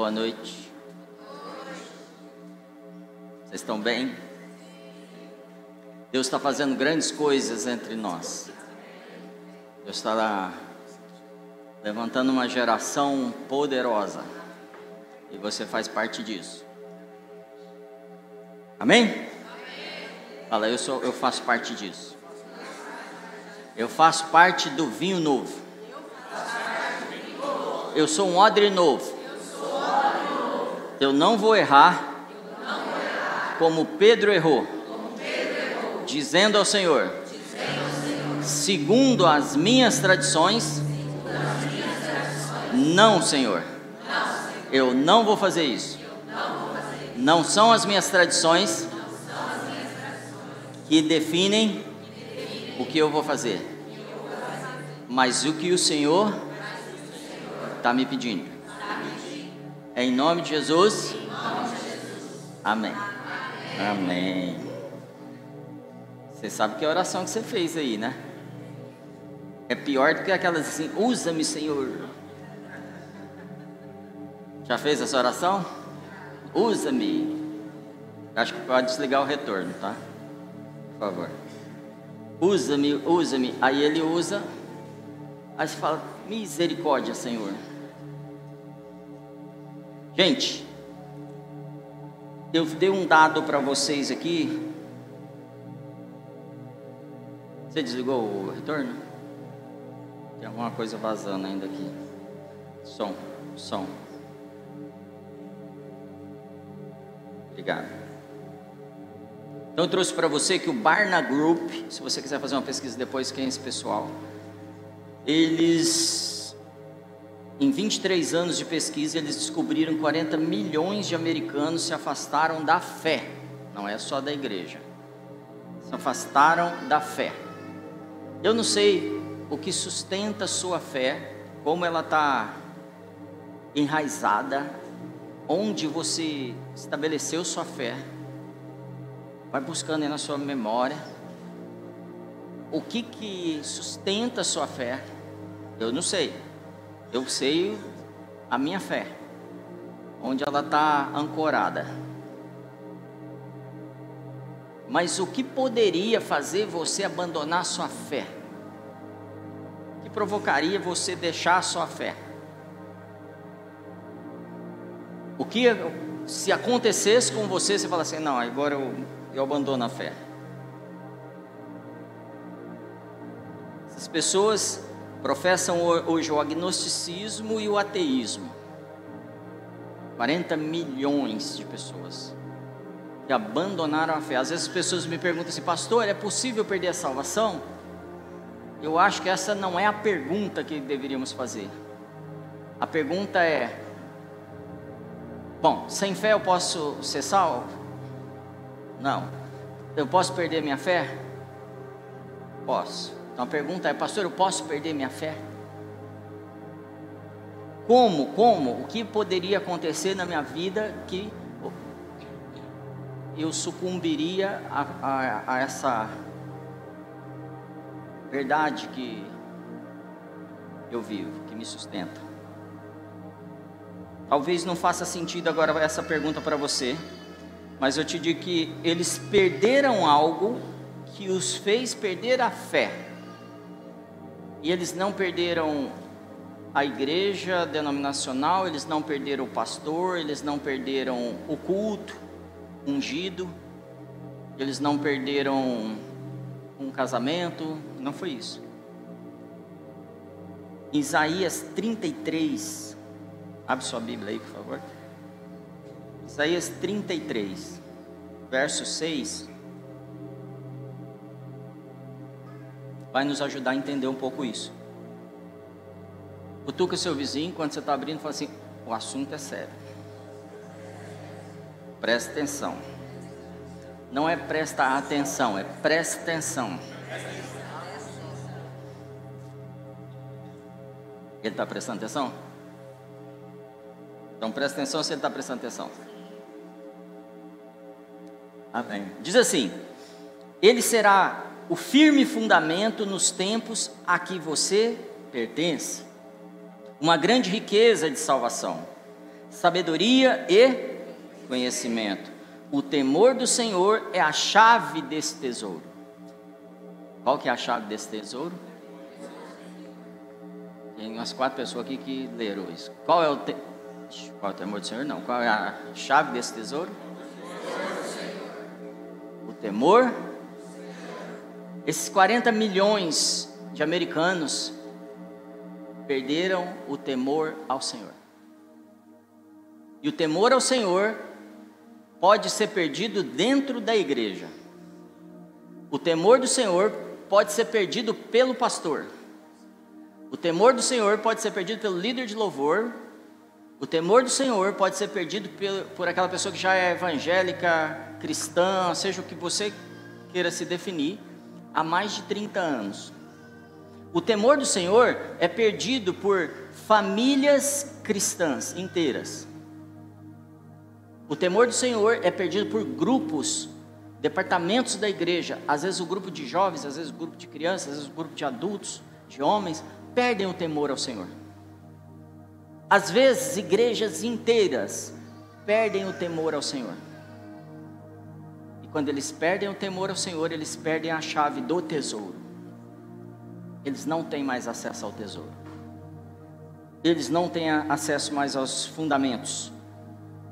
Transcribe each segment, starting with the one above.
Boa noite. Vocês estão bem? Deus está fazendo grandes coisas entre nós. Deus está levantando uma geração poderosa. E você faz parte disso. Amém? Fala, eu, sou, eu faço parte disso. Eu faço parte do vinho novo. Eu sou um odre novo. Eu não vou errar como Pedro errou, dizendo ao Senhor, segundo as minhas tradições, não, Senhor, eu não vou fazer isso. Não são as minhas tradições que definem o que eu vou fazer, mas o que o Senhor está me pedindo. Em nome de Jesus. Amém. Amém. Você sabe que é a oração que você fez aí, né? É pior do que aquelas assim, usa-me, Senhor. Já fez essa oração? Usa-me. Acho que pode desligar o retorno, tá? Por favor. Usa-me, usa-me. Aí ele usa. Aí você fala, misericórdia, Senhor. Gente, eu dei um dado para vocês aqui. Você desligou o retorno? Tem alguma coisa vazando ainda aqui. Som, som. Obrigado. Então eu trouxe para você que o Barna Group, se você quiser fazer uma pesquisa depois, quem é esse pessoal? Eles, em 23 anos de pesquisa, eles descobriram que 40 milhões de americanos se afastaram da fé. Não é só da igreja. Se afastaram da fé. Eu não sei o que sustenta a sua fé, como ela está enraizada, onde você estabeleceu sua fé. Vai buscando aí na sua memória o que que sustenta a sua fé. Eu não sei. Eu sei a minha fé, onde ela está ancorada. Mas o que poderia fazer você abandonar sua fé? O que provocaria você deixar sua fé? O que se acontecesse com você, você fala assim, não, agora eu, eu abandono a fé. Essas pessoas professam hoje o agnosticismo e o ateísmo. 40 milhões de pessoas que abandonaram a fé. Às vezes as pessoas me perguntam assim, pastor, é possível perder a salvação? Eu acho que essa não é a pergunta que deveríamos fazer. A pergunta é: bom, sem fé eu posso ser salvo? Não. Eu posso perder minha fé? Posso. Então a pergunta é, pastor, eu posso perder minha fé? Como, como, o que poderia acontecer na minha vida que eu sucumbiria a, a, a essa verdade que eu vivo, que me sustenta? Talvez não faça sentido agora essa pergunta para você, mas eu te digo que eles perderam algo que os fez perder a fé. E eles não perderam a igreja denominacional, eles não perderam o pastor, eles não perderam o culto ungido, eles não perderam um casamento, não foi isso. Isaías 33, abre sua Bíblia aí, por favor. Isaías 33, verso 6. Vai nos ajudar a entender um pouco isso. Cutuca seu vizinho quando você está abrindo e fala assim: o assunto é sério. Presta atenção. Não é presta atenção, é presta atenção. Ele está prestando atenção? Então presta atenção se ele está prestando atenção. Amém. Diz assim: Ele será o firme fundamento nos tempos a que você pertence, uma grande riqueza de salvação, sabedoria e conhecimento. O temor do Senhor é a chave desse tesouro. Qual que é a chave desse tesouro? Tem umas quatro pessoas aqui que leram isso. Qual é o, te... Qual é o temor do Senhor? Não. Qual é a chave desse tesouro? O temor. Esses 40 milhões de americanos perderam o temor ao Senhor. E o temor ao Senhor pode ser perdido dentro da igreja. O temor do Senhor pode ser perdido pelo pastor. O temor do Senhor pode ser perdido pelo líder de louvor. O temor do Senhor pode ser perdido por, aquela pessoa que já é evangélica, cristã, seja o que você queira se definir, há mais de 30 anos. O temor do Senhor é perdido por famílias cristãs inteiras. O temor do Senhor é perdido por grupos, departamentos da igreja. Às vezes o grupo de jovens, às vezes o grupo de crianças, às vezes o grupo de adultos, de homens, perdem o temor ao Senhor. Às vezes igrejas inteiras perdem o temor ao Senhor. Quando eles perdem o temor ao Senhor, eles perdem a chave do tesouro. Eles não têm mais acesso ao tesouro. Eles não têm acesso mais aos fundamentos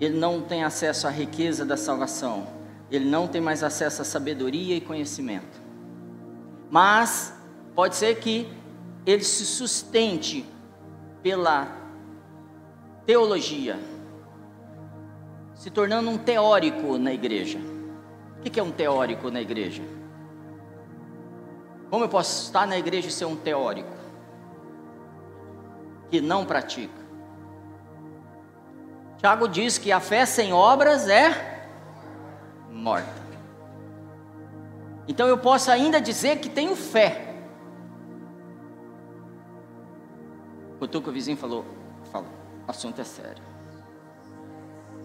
ele não tem acesso à riqueza da salvação, ele não tem mais acesso à sabedoria e conhecimento. Mas pode ser que ele se sustente pela teologia, se tornando um teórico na igreja. O que é um teórico na igreja? Como eu posso estar na igreja e ser um teórico que não pratica? Tiago diz que a fé sem obras é morta. Então eu posso ainda dizer que tenho fé. O que o vizinho falou, falou, o assunto é sério.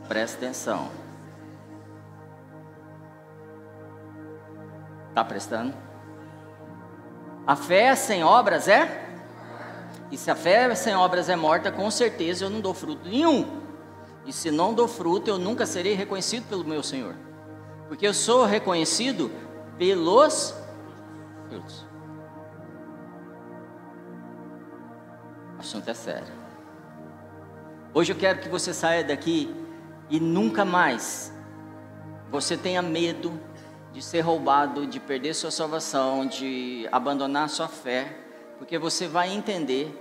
Presta atenção. Está prestando? A fé sem obras é? E se a fé sem obras é morta, com certeza eu não dou fruto nenhum. E se não dou fruto, eu nunca serei reconhecido pelo meu Senhor. Porque eu sou reconhecido pelos frutos. O assunto é sério. Hoje eu quero que você saia daqui e nunca mais você tenha medo de ser roubado, de perder sua salvação, de abandonar sua fé, porque você vai entender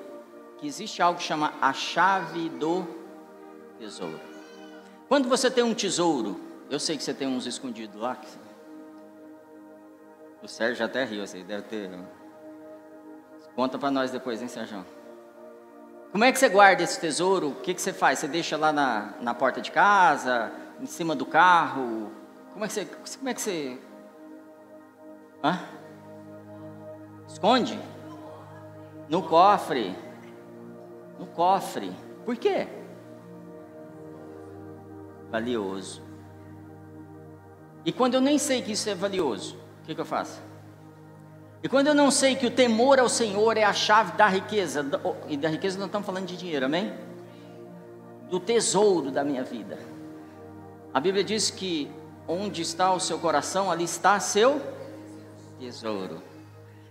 que existe algo que chama a chave do tesouro. Quando você tem um tesouro, eu sei que você tem uns escondidos lá. O Sérgio até riu, você deve ter. Conta para nós depois, hein, Sérgio? Como é que você guarda esse tesouro? O que, que você faz? Você deixa lá na, na porta de casa, em cima do carro? Como é que você. Como é que você. Hã? Esconde? No cofre. No cofre. Por quê? valioso. E quando eu nem sei que isso é valioso, o que, que eu faço? E quando eu não sei que o temor ao Senhor é a chave da riqueza, e da riqueza não estamos falando de dinheiro, amém? Do tesouro da minha vida. A Bíblia diz que onde está o seu coração, ali está seu tesouro.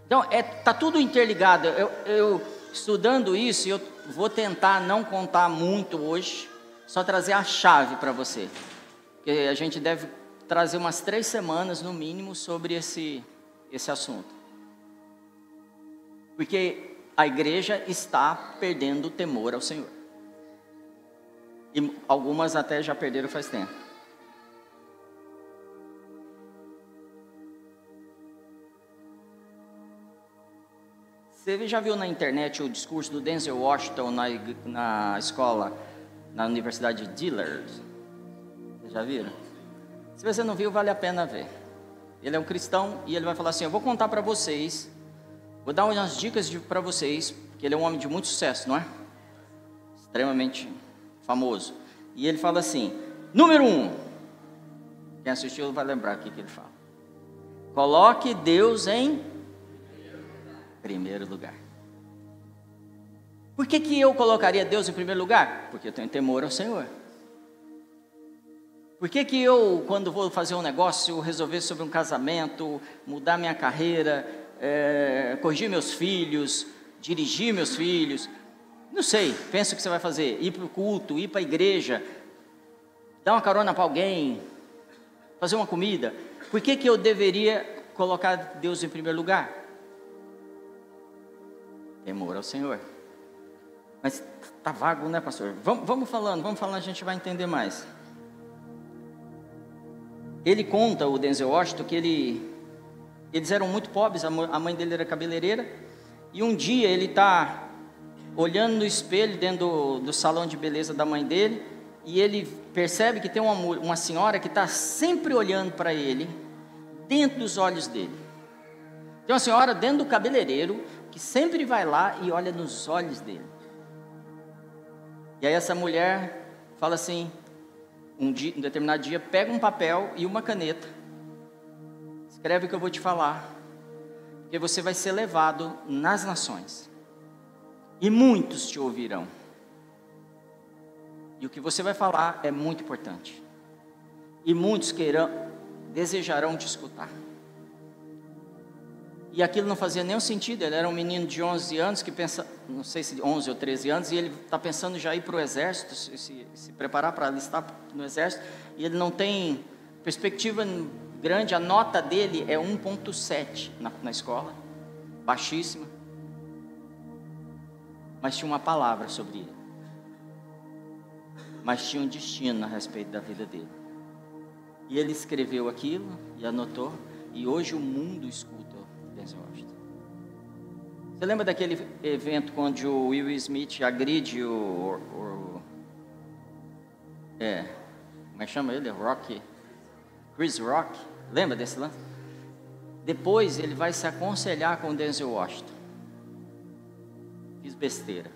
Então, está é, tá tudo interligado. Eu, eu estudando isso, eu vou tentar não contar muito hoje, só trazer a chave para você. Porque a gente deve trazer umas três semanas no mínimo sobre esse, esse assunto. Porque a igreja está perdendo o temor ao Senhor. E algumas até já perderam faz tempo. Você já viu na internet o discurso do Denzel Washington na, na escola na Universidade de Dillard. Vocês já viram? Se você não viu, vale a pena ver. Ele é um cristão e ele vai falar assim: Eu vou contar para vocês, vou dar umas dicas para vocês, porque ele é um homem de muito sucesso, não é? Extremamente famoso. E ele fala assim: Número um, quem assistiu vai lembrar o que ele fala. Coloque Deus em primeiro lugar. Por que, que eu colocaria Deus em primeiro lugar? Porque eu tenho temor ao Senhor. Por que, que eu, quando vou fazer um negócio, resolver sobre um casamento, mudar minha carreira, é, corrigir meus filhos, dirigir meus filhos, não sei, pensa o que você vai fazer, ir para o culto, ir para a igreja, dar uma carona para alguém, fazer uma comida, por que, que eu deveria colocar Deus em primeiro lugar? Temor ao Senhor. Mas tá vago, né, pastor? Vamos, vamos falando, vamos falando, a gente vai entender mais. Ele conta, o Denzel Washington, que ele, eles eram muito pobres, a mãe dele era cabeleireira, e um dia ele está olhando no espelho dentro do, do, salão de beleza da mãe dele, e ele percebe que tem uma, uma senhora que está sempre olhando para ele, dentro dos olhos dele. Tem uma senhora dentro do cabeleireiro, que sempre vai lá e olha nos olhos dele. E aí essa mulher fala assim, um, dia, um determinado dia, pega um papel e uma caneta, escreve o que eu vou te falar, porque você vai ser levado nas nações, e muitos te ouvirão. E o que você vai falar é muito importante. E muitos queirão, desejarão te escutar. E aquilo não fazia nenhum sentido. Ele era um menino de 11 anos que pensa, não sei se 11 ou 13 anos, e ele está pensando já ir para o exército, se, se, preparar para alistar no exército, e ele não tem perspectiva grande. A nota dele é 1,7 na, na escola, baixíssima. Mas tinha uma palavra sobre ele. Mas tinha um destino a respeito da vida dele. E ele escreveu aquilo e anotou, e hoje o mundo escuta Washington. Você lembra daquele evento quando o Will Smith agride o, o, é, como é que chama ele? Rock, Chris Rock. Lembra desse lance? Depois ele vai se aconselhar com o Denzel Washington. Fiz besteira.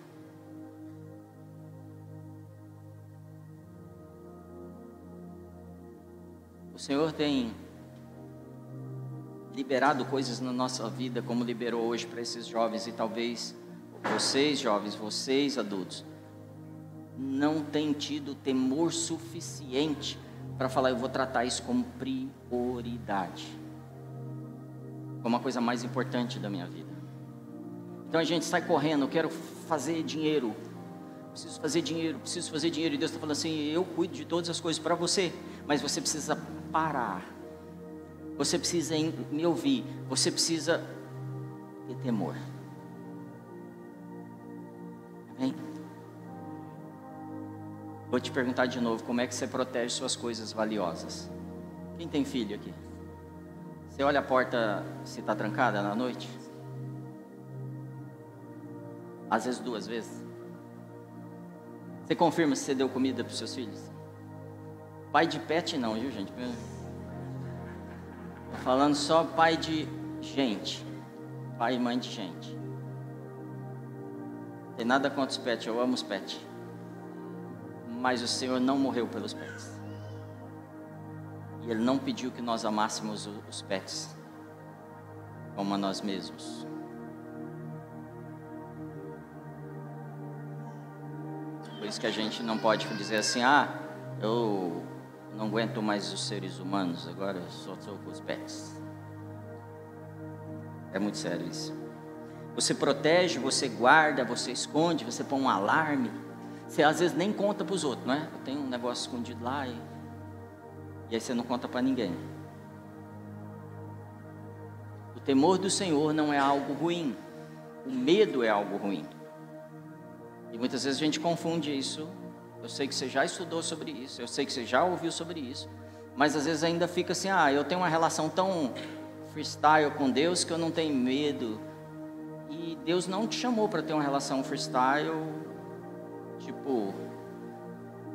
O Senhor tem liberado coisas na nossa vida, como liberou hoje para esses jovens e talvez vocês, jovens, vocês, adultos, não têm tido temor suficiente para falar, eu vou tratar isso como prioridade, como a coisa mais importante da minha vida. Então a gente sai correndo, eu quero fazer dinheiro, preciso fazer dinheiro, preciso fazer dinheiro, e Deus está falando assim: eu cuido de todas as coisas para você, mas você precisa parar você precisa me ouvir. Você precisa ter temor. Amém? Vou te perguntar de novo: como é que você protege suas coisas valiosas? Quem tem filho aqui? Você olha a porta se está trancada na noite? Às vezes duas vezes. Você confirma se você deu comida para os seus filhos? Pai de pet não, viu gente? Falando só pai de gente. Pai e mãe de gente. Tem nada contra os pets, eu amo os pets. Mas o Senhor não morreu pelos pets. E Ele não pediu que nós amássemos os pets como a nós mesmos. Por isso que a gente não pode dizer assim, ah, eu não aguento mais os seres humanos, agora só com os pets. É muito sério isso. Você protege, você guarda, você esconde, você põe um alarme. Você às vezes nem conta para os outros, não é? Eu tenho um negócio escondido lá e, e aí você não conta para ninguém. O temor do Senhor não é algo ruim. O medo é algo ruim. E muitas vezes a gente confunde isso eu sei que você já estudou sobre isso, eu sei que você já ouviu sobre isso, mas às vezes ainda fica assim: ah, eu tenho uma relação tão freestyle com Deus que eu não tenho medo. E Deus não te chamou para ter uma relação freestyle, tipo,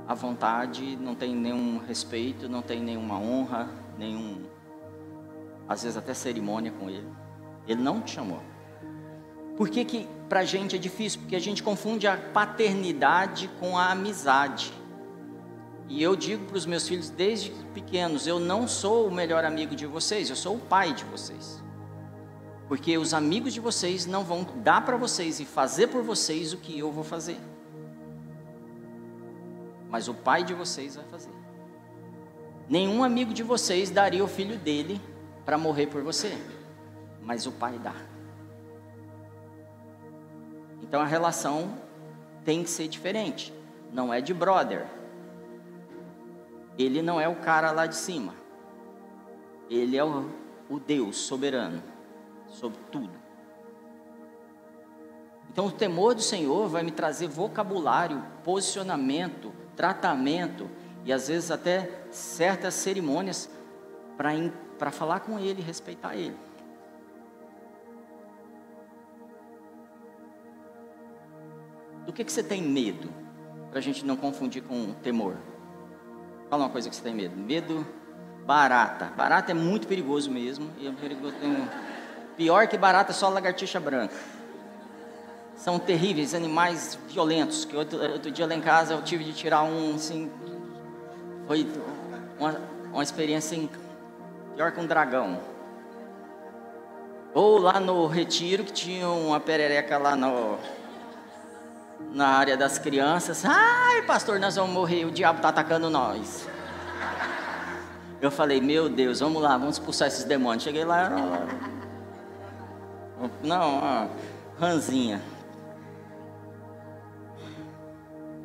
à vontade, não tem nenhum respeito, não tem nenhuma honra, nenhum, às vezes até cerimônia com Ele. Ele não te chamou. Por que, que para a gente é difícil? Porque a gente confunde a paternidade com a amizade. E eu digo para os meus filhos desde pequenos: eu não sou o melhor amigo de vocês, eu sou o pai de vocês. Porque os amigos de vocês não vão dar para vocês e fazer por vocês o que eu vou fazer. Mas o pai de vocês vai fazer. Nenhum amigo de vocês daria o filho dele para morrer por você, mas o pai dá. Então a relação tem que ser diferente. Não é de brother. Ele não é o cara lá de cima. Ele é o, o Deus soberano sobre tudo. Então o temor do Senhor vai me trazer vocabulário, posicionamento, tratamento e às vezes até certas cerimônias para falar com Ele, respeitar Ele. Do que, que você tem medo? Para a gente não confundir com temor. Fala uma coisa que você tem medo. Medo barata. Barata é muito perigoso mesmo. E é perigoso, tem... Pior que barata é só lagartixa branca. São terríveis, animais violentos. Que outro, outro dia lá em casa eu tive de tirar um, assim. Foi uma, uma experiência assim, pior que um dragão. Ou lá no retiro que tinha uma perereca lá no, na área das crianças. Ai, pastor, nós vamos morrer, o diabo está atacando nós. Eu falei, meu Deus, vamos lá, vamos expulsar esses demônios. Cheguei lá, não, ó, ranzinha.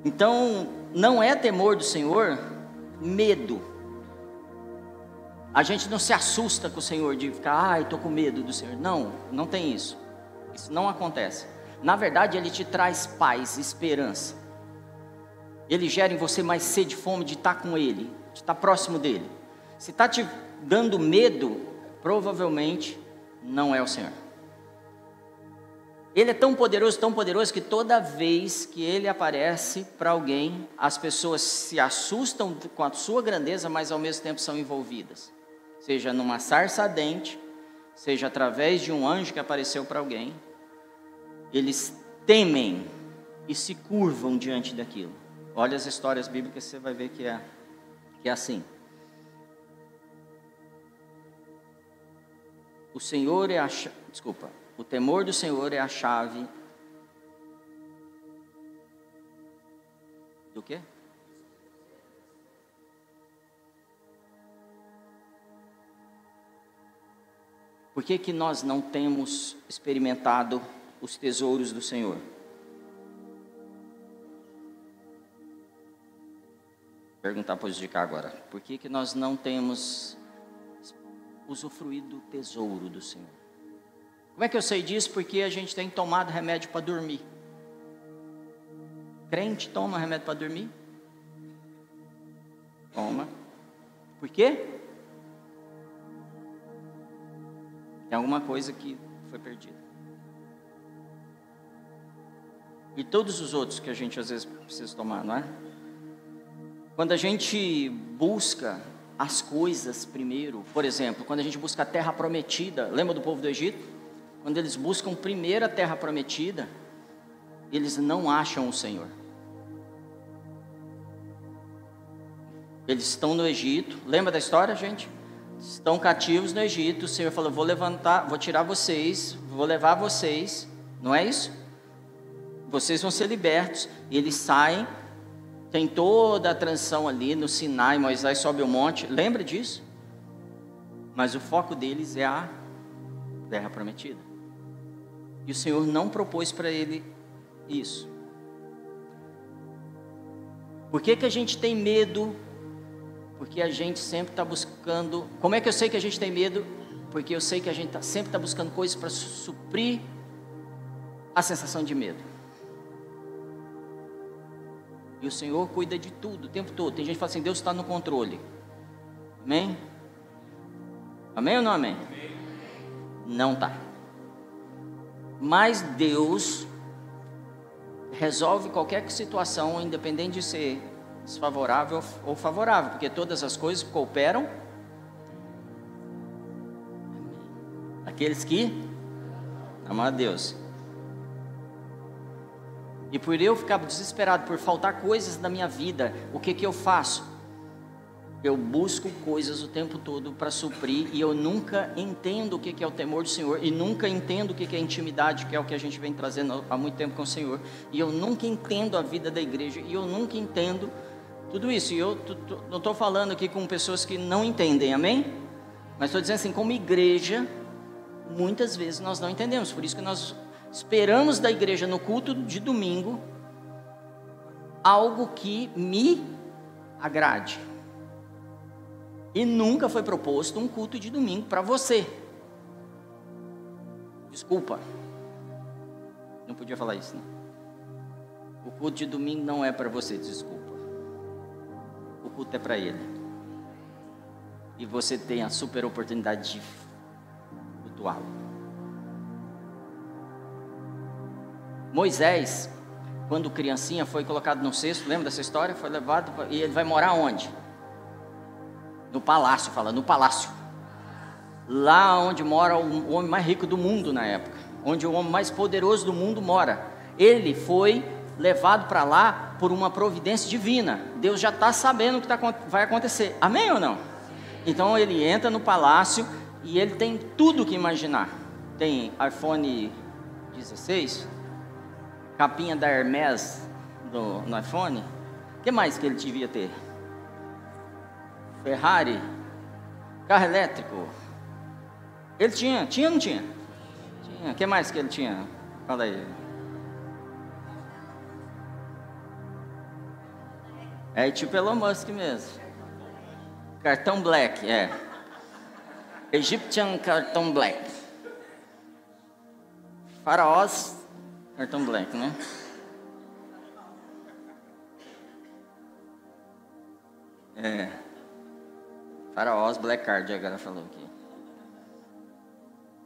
Então, não é temor do Senhor, medo. A gente não se assusta com o Senhor de ficar, ai, estou com medo do Senhor. Não, não tem isso. Isso não acontece. Na verdade, ele te traz paz, esperança. Ele gera em você mais sede e fome de estar com Ele, de estar próximo dEle. Se está te dando medo, provavelmente não é o Senhor. Ele é tão poderoso, tão poderoso que toda vez que ele aparece para alguém, as pessoas se assustam com a sua grandeza, mas ao mesmo tempo são envolvidas. Seja numa sarça ardente, seja através de um anjo que apareceu para alguém, eles temem e se curvam diante daquilo. Olha as histórias bíblicas, você vai ver que é, que é assim. O Senhor é a desculpa, o temor do Senhor é a chave do quê? Por que, que nós não temos experimentado os tesouros do Senhor. Perguntar para os cá agora, por que, que nós não temos usufruído do tesouro do Senhor? Como é que eu sei disso? Porque a gente tem tomado remédio para dormir. Crente toma remédio para dormir? Toma. Por quê? Tem alguma coisa que foi perdida. E todos os outros que a gente às vezes precisa tomar, não é? Quando a gente busca as coisas primeiro, por exemplo, quando a gente busca a terra prometida, lembra do povo do Egito? Quando eles buscam primeiro a terra prometida, eles não acham o Senhor. Eles estão no Egito, lembra da história, gente? Estão cativos no Egito, o Senhor falou: Vou levantar, vou tirar vocês, vou levar vocês, não é isso? Vocês vão ser libertos. E eles saem, tem toda a transição ali no Sinai, Moisés sobe o monte, lembra disso? Mas o foco deles é a terra prometida. E o Senhor não propôs para ele isso. Por que, que a gente tem medo? Porque a gente sempre está buscando. Como é que eu sei que a gente tem medo? Porque eu sei que a gente tá, sempre está buscando coisas para suprir a sensação de medo. E o Senhor cuida de tudo o tempo todo. Tem gente que fala assim: Deus está no controle. Amém? Amém ou não amém? amém. Não está. Mas Deus resolve qualquer situação, independente de ser desfavorável ou favorável, porque todas as coisas cooperam. Aqueles que amam a Deus. E por eu ficar desesperado, por faltar coisas na minha vida, o que, que eu faço? Eu busco coisas o tempo todo para suprir e eu nunca entendo o que, que é o temor do Senhor e nunca entendo o que, que é intimidade, que é o que a gente vem trazendo há muito tempo com o Senhor. E eu nunca entendo a vida da igreja e eu nunca entendo Tudo isso. E eu não estou falando aqui com pessoas que não entendem, amém? Mas estou dizendo assim, como igreja, muitas vezes nós não entendemos. Por isso que nós esperamos da igreja no culto de domingo algo que me agrade. E nunca foi proposto um culto de domingo para você. Desculpa. Não podia falar isso, não. O culto de domingo não é para você, desculpa. O culto é para ele. E você tem a super oportunidade de cultuá-lo. Moisés, quando criancinha, foi colocado no cesto, lembra dessa história? Foi levado e ele vai morar onde? No palácio, fala, no palácio. Lá onde mora o homem mais rico do mundo na época, onde o homem mais poderoso do mundo mora. Ele foi levado para lá por uma providência divina. Deus já está sabendo o que tá, vai acontecer. Amém ou não? Então ele entra no palácio e ele tem tudo que imaginar. Tem iPhone 16, capinha da Hermes do, no iPhone. O que mais que ele devia ter? Ferrari, carro elétrico. Ele tinha, tinha ou não tinha? Tinha. O que mais que ele tinha? Fala aí. É tipo Elon Musk mesmo. Cartão black, é. Egyptian cartão black. Faraós, cartão black, né? É. Faraós Black Card, agora falou aqui.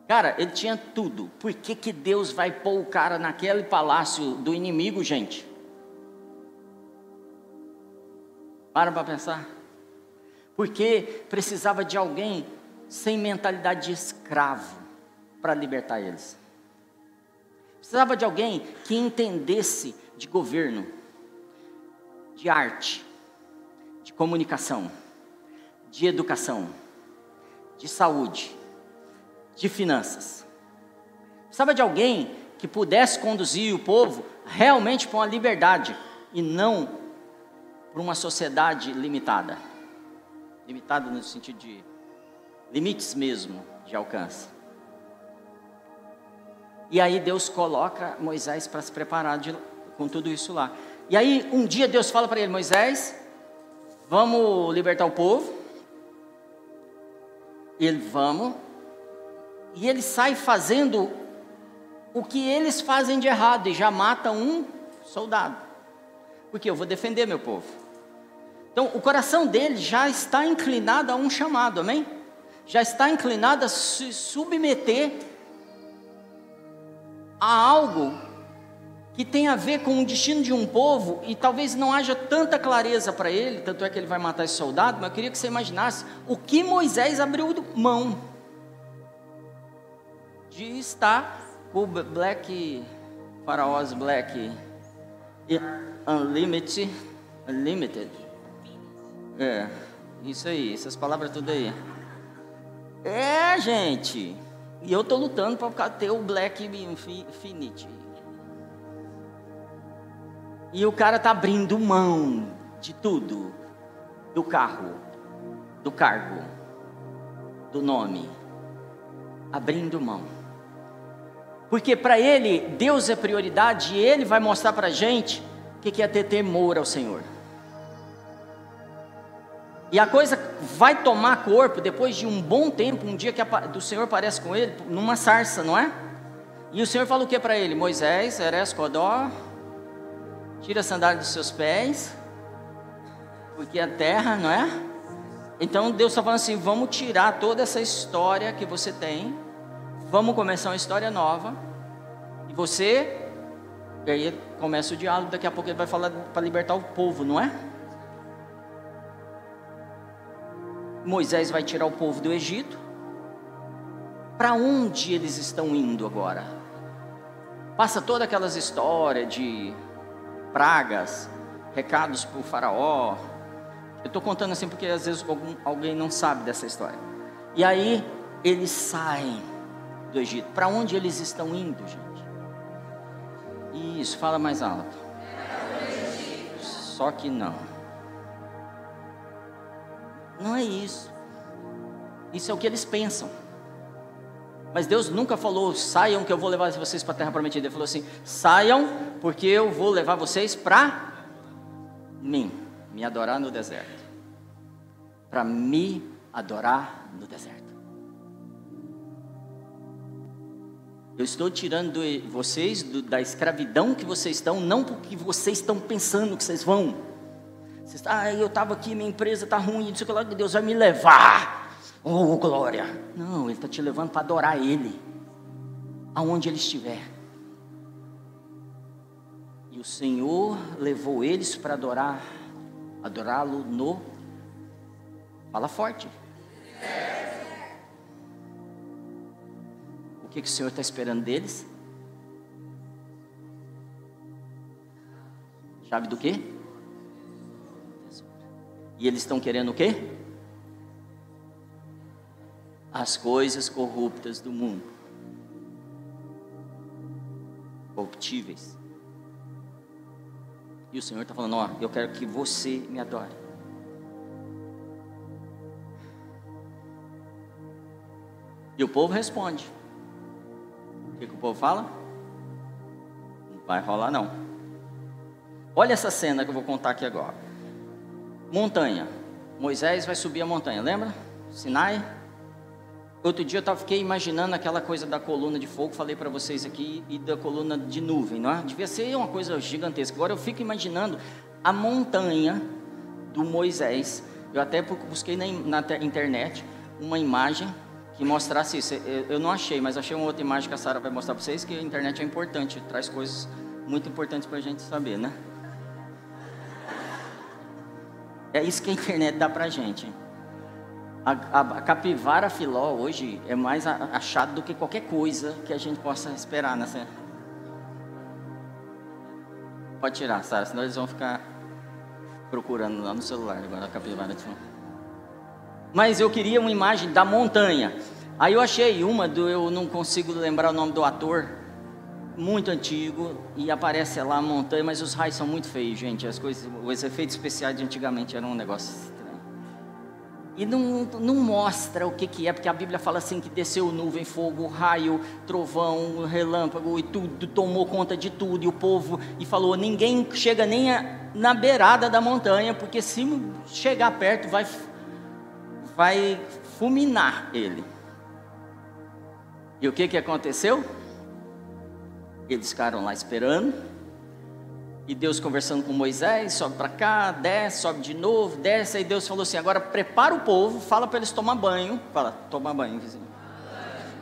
Cara, ele tinha tudo. Por que, que Deus vai pôr o cara naquele palácio do inimigo, gente? Para para pensar. Porque precisava de alguém sem mentalidade de escravo para libertar eles. Precisava de alguém que entendesse de governo, de arte, de comunicação, de educação, de saúde, de finanças. Precisava de alguém que pudesse conduzir o povo realmente para uma liberdade e não para uma sociedade limitada. Limitada no sentido de limites mesmo de alcance. E aí Deus coloca Moisés para se preparar de, com tudo isso lá. E aí um dia Deus fala para ele, Moisés, vamos libertar o povo. Ele vamos. E ele sai fazendo o que eles fazem de errado e já mata um soldado. Porque eu vou defender meu povo. Então, o coração dele já está inclinado a um chamado, amém? Já está inclinado a se submeter a algo que tem a ver com o destino de um povo e talvez não haja tanta clareza para ele, tanto é que ele vai matar esse soldado, mas eu queria que você imaginasse o que Moisés abriu mão de estar com o Black Faraós Black Unlimited, Unlimited é, isso aí, essas palavras tudo aí. É, gente. E eu tô lutando para ter o Black Infinity. E o cara tá abrindo mão de tudo. Do carro, do cargo, do nome. Abrindo mão. Porque para ele, Deus é prioridade e ele vai mostrar para a gente o que é ter temor ao Senhor. E a coisa vai tomar corpo depois de um bom tempo, um dia que o Senhor aparece com ele, numa sarça, não é? E o Senhor fala o que para ele? Moisés, Eres Codó, tira a sandália dos seus pés, porque a terra, não é? Então Deus está falando assim: vamos tirar toda essa história que você tem, vamos começar uma história nova, e você, e aí começa o diálogo, daqui a pouco ele vai falar para libertar o povo, não é? Moisés vai tirar o povo do Egito. Para onde eles estão indo agora? Passa todas aquelas histórias de pragas, recados para o faraó. Eu estou contando assim porque às vezes algum, alguém não sabe dessa história. E aí eles saem do Egito. Para onde eles estão indo, gente? Isso, fala mais alto. Só que não. Não é isso. Isso é o que eles pensam. Mas Deus nunca falou, saiam que eu vou levar vocês para a terra prometida. Ele falou assim: saiam, porque eu vou levar vocês para mim, me adorar no deserto. Para me adorar no deserto. Eu estou tirando vocês da escravidão que vocês estão, não porque vocês estão pensando que vocês vão. Ah, eu estava aqui, minha empresa está ruim, o que Deus vai me levar. Oh, glória. Não, Ele está te levando para adorar Ele, aonde Ele estiver. E o Senhor levou eles para adorar, adorá-lo no. Fala forte. O que, que o Senhor está esperando deles? Chave do quê? E eles estão querendo o quê? As coisas corruptas do mundo. Corruptíveis. E o Senhor está falando: Ó, eu quero que você me adore. E o povo responde que, que o povo fala? Não vai rolar não. Olha essa cena que eu vou contar aqui agora. Montanha. Moisés vai subir a montanha, lembra? Sinai. Outro dia eu fiquei imaginando aquela coisa da coluna de fogo, falei para vocês aqui, e da coluna de nuvem, não é? Devia ser uma coisa gigantesca. Agora eu fico imaginando a montanha do Moisés. Eu até busquei na, na internet uma imagem que mostrasse isso. Eu não achei, mas achei uma outra imagem que a Sara vai mostrar para vocês, que a internet é importante, traz coisas muito importantes para a gente saber, né? É isso que a internet dá para a gente. A, a, a, capivara filó hoje é mais achado do que qualquer coisa que a gente possa esperar nessa. Pode tirar, Sara, senão eles vão ficar procurando lá no celular agora a capivara de. Mas eu queria uma imagem da montanha. Aí eu achei uma do eu não consigo lembrar o nome do ator, muito antigo e aparece lá a montanha, mas os raios são muito feios, gente. As coisas, os efeitos especiais de antigamente eram um negócio estranho. E não, não mostra o que, que é, porque a Bíblia fala assim que desceu nuvem, fogo, raio, trovão, relâmpago e tudo, tomou conta de tudo, e o povo, e falou, ninguém chega nem a, na beirada da montanha, porque se chegar perto vai vai fulminar ele. E o que, que aconteceu? Eles ficaram lá esperando. E Deus conversando com Moisés, sobe para cá, desce, sobe de novo, desce. Aí Deus falou assim: agora prepara o povo, fala para eles tomar banho. Fala, toma banho, vizinho.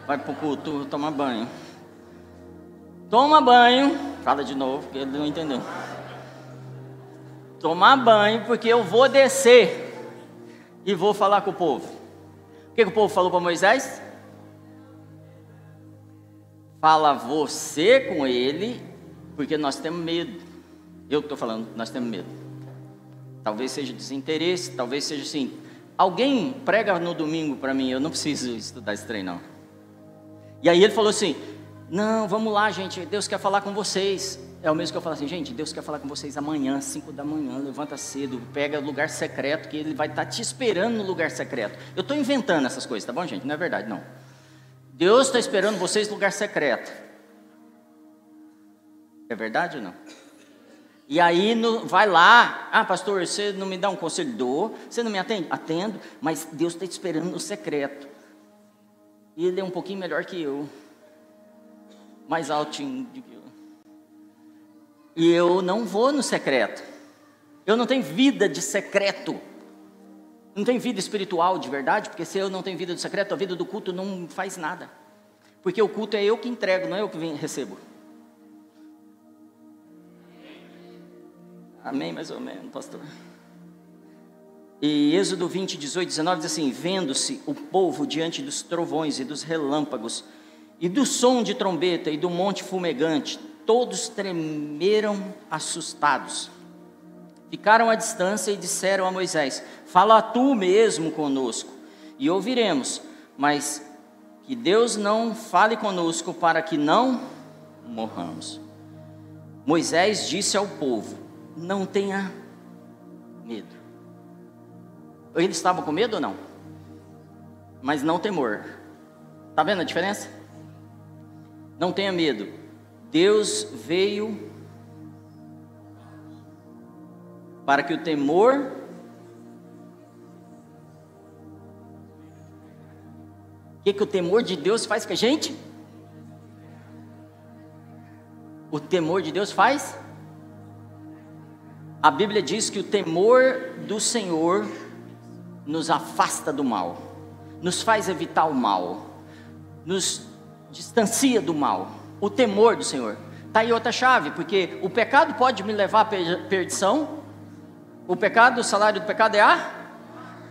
Vai para o culto tomar banho. Toma banho. Fala de novo, porque ele não entendeu. Tomar banho, porque eu vou descer e vou falar com o povo. O que, que o povo falou para Moisés? Fala você com ele, porque nós temos medo. Eu estou falando, nós temos medo. Talvez seja desinteresse, talvez seja assim. Alguém prega no domingo para mim, eu não preciso estudar esse trem, não. E aí ele falou assim: Não, vamos lá, gente, Deus quer falar com vocês. É o mesmo que eu falo assim, gente, Deus quer falar com vocês amanhã, 5 da manhã, levanta cedo, pega lugar secreto, que Ele vai estar tá te esperando no lugar secreto. Eu estou inventando essas coisas, tá bom, gente? Não é verdade, não. Deus está esperando vocês no lugar secreto. É verdade ou não? E aí no, vai lá, ah pastor, você não me dá um conselho? Dou. Você não me atende? Atendo, mas Deus está te esperando no secreto. E Ele é um pouquinho melhor que eu. Mais altinho do que eu. E eu não vou no secreto. Eu não tenho vida de secreto. Não tenho vida espiritual de verdade, porque se eu não tenho vida de secreto, a vida do culto não faz nada. Porque o culto é eu que entrego, não é eu que recebo. Amém, mais ou menos, pastor. E Êxodo 20, 18, 19 diz assim: Vendo-se o povo diante dos trovões e dos relâmpagos, e do som de trombeta e do monte fumegante, todos tremeram assustados. Ficaram à distância e disseram a Moisés: Fala tu mesmo conosco, e ouviremos, mas que Deus não fale conosco para que não morramos. Moisés disse ao povo: Não tenha medo. Eles estavam com medo ou não? Mas não temor. Está vendo a diferença? Não tenha medo. Deus veio para que o temor O que, que o temor de Deus faz com a gente? O temor de Deus faz? A Bíblia diz que o temor do Senhor nos afasta do mal, nos faz evitar o mal, nos distancia do mal. O temor do Senhor. Está aí outra chave, porque o pecado pode me levar à perdição. O pecado, o salário do pecado é a.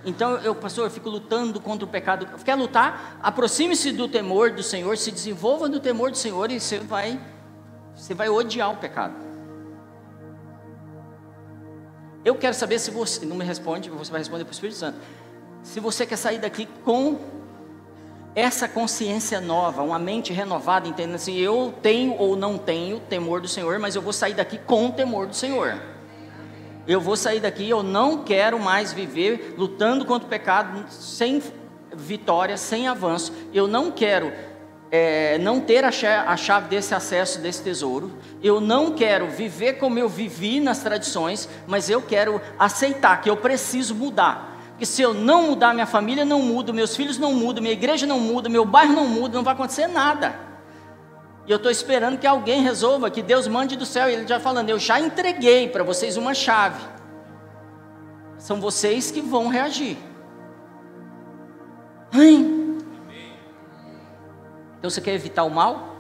Então, eu, pastor, eu fico lutando contra o pecado. Quer lutar? Aproxime-se do temor do Senhor, se desenvolva no temor do Senhor e você vai, você vai odiar o pecado. Eu quero saber se você, não me responde, você vai responder para o Espírito Santo. Se você quer sair daqui com essa consciência nova, uma mente renovada, entendendo assim, eu tenho ou não tenho temor do Senhor, mas eu vou sair daqui com o temor do Senhor. Eu vou sair daqui, eu não quero mais viver lutando contra o pecado sem vitória, sem avanço. Eu não quero é, não ter a chave, desse acesso, desse tesouro. Eu não quero viver como eu vivi nas tradições, mas eu quero aceitar que eu preciso mudar. Porque se eu não mudar, minha família não muda, meus filhos não mudam, minha igreja não muda, meu bairro não muda, não vai acontecer nada. E eu estou esperando que alguém resolva, que Deus mande do céu. E ele já falando, eu já entreguei para vocês uma chave. São vocês que vão reagir. Amém. Então você quer evitar o mal?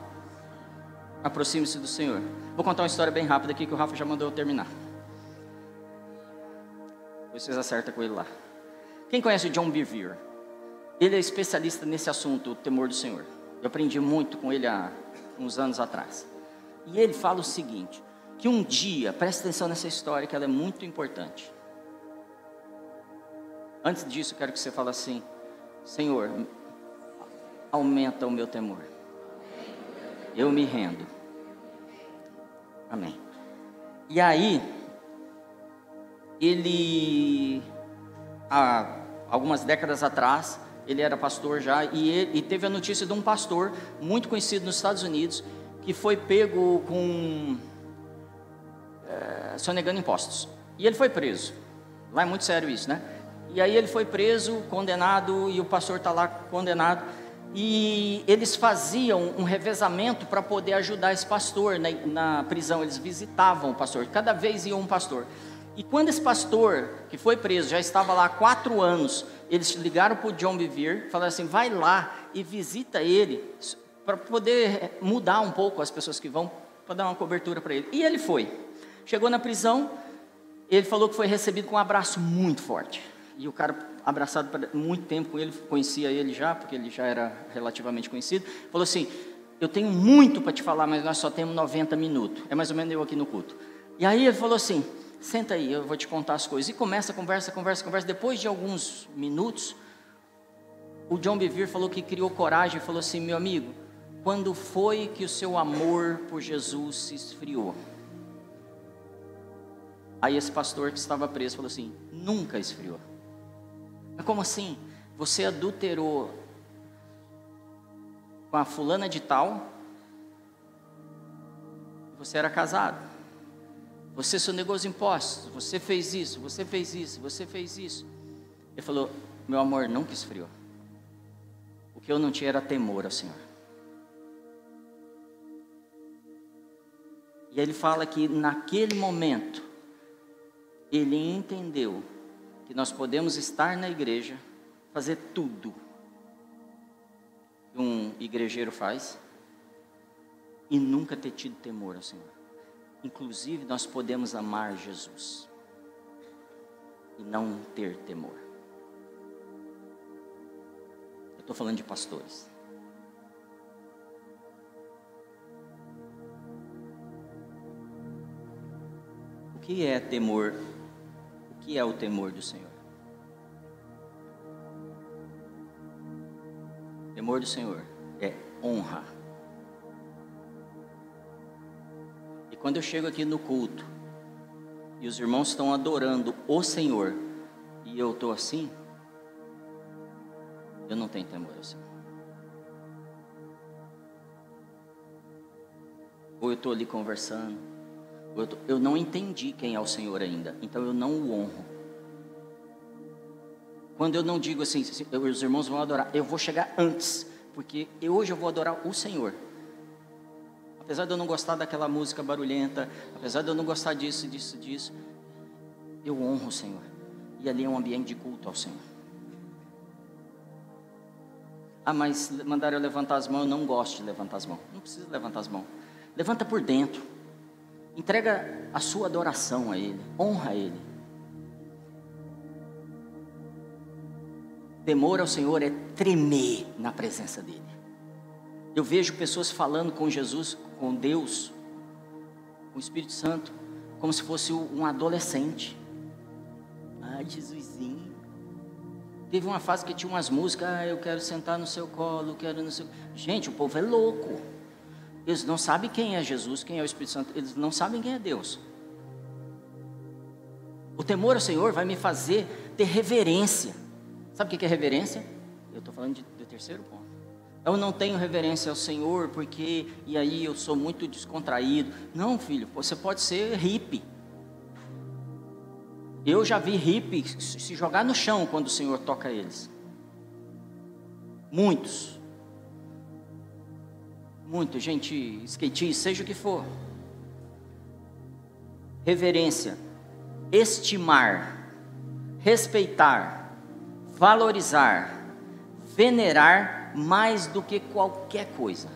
Aproxime-se do Senhor. Vou contar uma história bem rápida aqui que o Rafa já mandou eu terminar. Vocês acertam com ele lá. Quem conhece o John Bevere? Ele é especialista nesse assunto, o temor do Senhor. Eu aprendi muito com ele há uns anos atrás. E ele fala o seguinte: que um dia, preste atenção nessa história, que ela é muito importante. Antes disso, eu quero que você fale assim: Senhor, aumenta o meu temor. Eu me rendo. Amém. E aí, ele, há algumas décadas atrás, ele era pastor já, e, ele, e teve a notícia de um pastor muito conhecido nos Estados Unidos, que foi pego com. É, sonegando impostos. E ele foi preso. Lá é muito sério isso, né? E aí ele foi preso, condenado, e o pastor está lá condenado e eles faziam um revezamento para poder ajudar esse pastor na, na, prisão. Eles visitavam o pastor, cada vez ia um pastor. E quando esse pastor, que foi preso, já estava lá há quatro anos, eles ligaram para o John Bevere, falaram assim: vai lá e visita ele, para poder mudar um pouco as pessoas que vão, para dar uma cobertura para ele. E ele foi. Chegou na prisão, ele falou que foi recebido com um abraço muito forte. E o cara abraçado por muito tempo com ele, conhecia ele já, porque ele já era relativamente conhecido, falou assim: Eu tenho muito para te falar, mas nós só temos 90 minutos. É mais ou menos eu aqui no culto. E aí ele falou assim: Senta aí, eu vou te contar as coisas. E começa, conversa, conversa, conversa. Depois de alguns minutos, o John Bevere falou que criou coragem falou assim: Meu amigo, quando foi que o seu amor por Jesus se esfriou? Aí esse pastor que estava preso falou assim: Nunca esfriou. Mas como assim? Você adulterou com a fulana de tal, você era casado. Você sonegou os impostos, você fez isso, você fez isso, você fez isso. Ele falou: Meu amor nunca esfriou. O que eu não tinha era temor ao Senhor. E ele fala que naquele momento, ele entendeu que nós podemos estar na igreja, fazer tudo que um igrejeiro faz e nunca ter tido temor ao Senhor. Inclusive, nós podemos amar Jesus e não ter temor. Eu estou falando de pastores. O que é temor que é o temor do Senhor? Temor do Senhor é honra. Quando eu chego aqui no culto e os irmãos estão adorando o Senhor, e eu estou assim, eu não tenho temor ao Senhor. Ou eu estou ali conversando, ou eu, tô, eu não entendi quem é o Senhor ainda, então eu não o honro. Quando eu não digo assim, os irmãos vão adorar, eu vou chegar antes, porque hoje eu vou adorar o Senhor. Apesar de eu não gostar daquela música barulhenta, apesar de eu não gostar disso, disso, disso, eu honro o Senhor. E ali é um ambiente de culto ao Senhor. Ah, mas mandaram eu levantar as mãos, eu não gosto de levantar as mãos. Não precisa levantar as mãos. Levanta por dentro. Entrega a sua adoração a Ele. Honra Ele. Temor ao Senhor é tremer na presença dEle. Eu vejo pessoas falando com Jesus, com Deus, com o Espírito Santo, como se fosse um adolescente. Ah, Jesusinho. Teve uma fase que tinha umas músicas, ah, eu quero sentar no seu colo, quero no seu. Gente, o povo é louco. Eles não sabem quem é Jesus, quem é o Espírito Santo, eles não sabem quem é Deus. O temor ao Senhor vai me fazer ter reverência Sabe o que é reverência? Eu estou falando do terceiro ponto. Eu não tenho reverência ao Senhor porque, e aí eu sou muito descontraído. Não, filho, você pode ser hippie. Eu já vi hippie se jogar no chão quando o Senhor toca eles. Muitos. Muito, gente, skatista, seja o que for. Reverência, estimar, respeitar, valorizar, venerar mais do que qualquer coisa.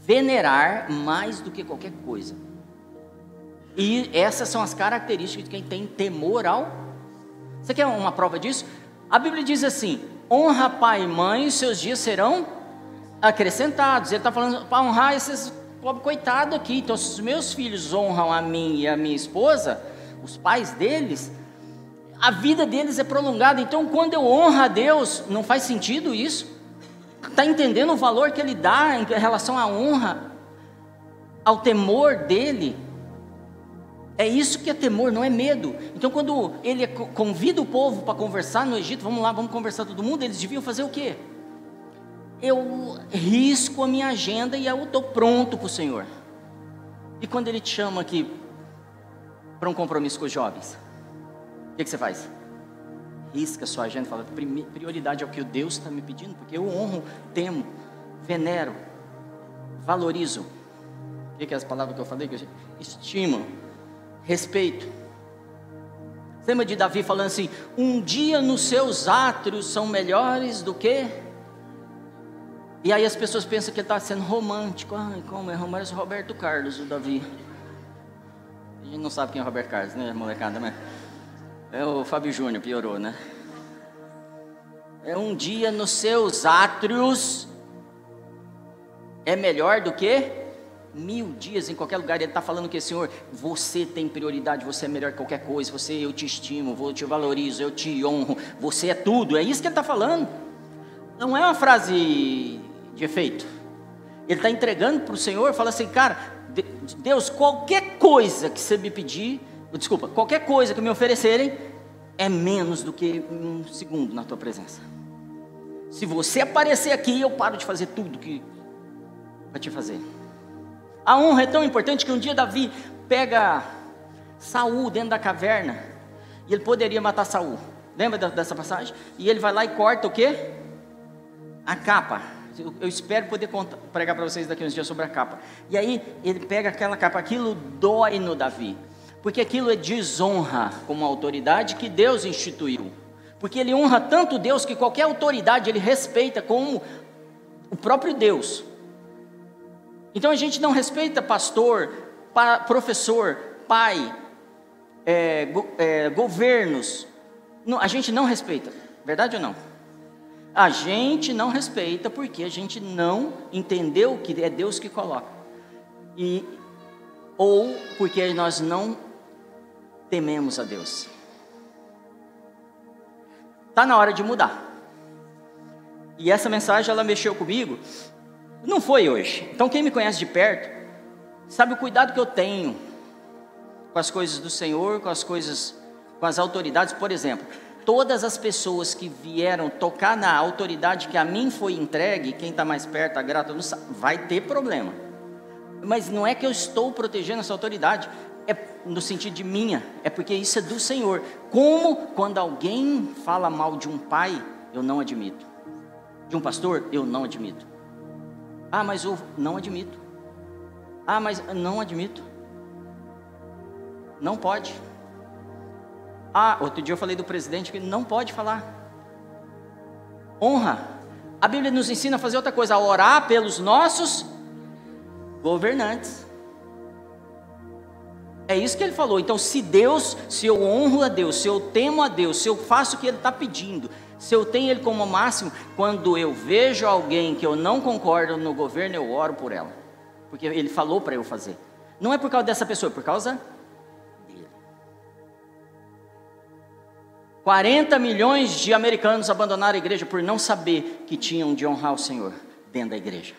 Venerar mais do que qualquer coisa. E essas são as características de quem tem temor ao. Você quer uma prova disso? A Bíblia diz assim: honra pai e mãe, seus dias serão acrescentados. Ele está falando para honrar esses pobre coitado aqui. Então, se os meus filhos honram a mim e a minha esposa, os pais deles, a vida deles é prolongada. Então, quando eu honro a Deus, não faz sentido isso? Está entendendo o valor que Ele dá em relação à honra, ao temor dele? É isso que é temor, não é medo. Então, quando ele convida o povo para conversar no Egito, vamos lá, vamos conversar todo mundo, eles deviam fazer o quê? Eu risco a minha agenda e eu estou pronto para o Senhor. E quando ele te chama aqui para um compromisso com os jovens? O que, que você faz? Risca sua agenda e fala: prioridade é o que Deus está me pedindo, porque eu honro, temo, venero, valorizo. O que, que é as palavras que eu falei? Estimo, respeito. Lembra de Davi falando assim: um dia nos seus átrios são melhores do que. E aí as pessoas pensam que ele está sendo romântico. Ai, como é romântico? Roberto Carlos, o Davi. A gente não sabe quem é Roberto Carlos, né, molecada, mas. É o Fábio Júnior, piorou, né? É um dia nos seus átrios é melhor do que mil dias em qualquer lugar. Ele está falando que, Senhor, você tem prioridade, você é melhor que qualquer coisa, você, eu te estimo, eu te valorizo, eu te honro, você é tudo. É isso que ele está falando. Não é uma frase de efeito. Ele está entregando para o Senhor, fala assim, cara, Deus, qualquer coisa que você me pedir, desculpa, qualquer coisa que me oferecerem é menos do que um segundo na tua presença. Se você aparecer aqui, eu paro de fazer tudo que vai te fazer. A honra é tão importante que um dia Davi pega Saul dentro da caverna e ele poderia matar Saul. Lembra dessa passagem? E ele vai lá e corta o quê? A capa. Eu espero poder contar, pregar para vocês daqui uns dias sobre a capa. E aí ele pega aquela capa, aquilo dói no Davi porque aquilo é desonra como autoridade que Deus instituiu. Porque ele honra tanto Deus que qualquer autoridade ele respeita como o próprio Deus. Então a gente não respeita pastor, professor, pai, é, é, governos. Não, a gente não respeita, verdade ou não? A gente não respeita porque a gente não entendeu que é Deus que coloca. E, ou porque nós não tememos a Deus. Está na hora de mudar. E essa mensagem ela mexeu comigo. Não foi hoje. Então quem me conhece de perto sabe o cuidado que eu tenho com as coisas do Senhor, com as coisas com as autoridades, por exemplo, todas as pessoas que vieram tocar na autoridade que a mim foi entregue, quem está mais perto, a grata, vai ter problema. Mas não é que eu estou protegendo essa autoridade, é no sentido de minha, é porque isso é do Senhor. Como quando alguém fala mal de um pai, eu não admito. De um pastor, eu não admito. Ah, mas eu não admito. Ah, mas não admito. Não pode. Ah, outro dia eu falei do presidente que não pode falar. Honra. A Bíblia nos ensina a fazer outra coisa, a orar pelos nossos governantes. É isso que ele falou. Então, se Deus, se eu honro a Deus, se eu temo a Deus, se eu faço o que Ele está pedindo, se eu tenho Ele como máximo, quando eu vejo alguém que eu não concordo no governo, eu oro por ela. Porque Ele falou para eu fazer. Não é por causa dessa pessoa, é por causa 40 milhões de americanos abandonaram a igreja por não saber que tinham de honrar o Senhor dentro da igreja.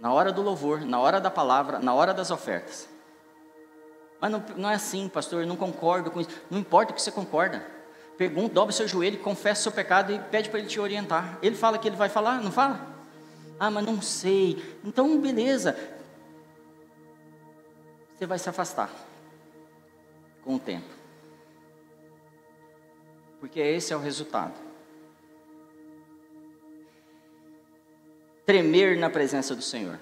Na hora do louvor, na hora da palavra, na hora das ofertas. Mas não, não é assim, pastor, eu não concordo com isso. Não importa o que você concorda. Pergunta, dobre seu joelho, confessa o seu pecado e pede para ele te orientar. Ele fala que ele vai falar, não fala? Ah, mas não sei. Então, beleza. Você vai se afastar com o tempo porque esse é o resultado. Tremer na presença do Senhor.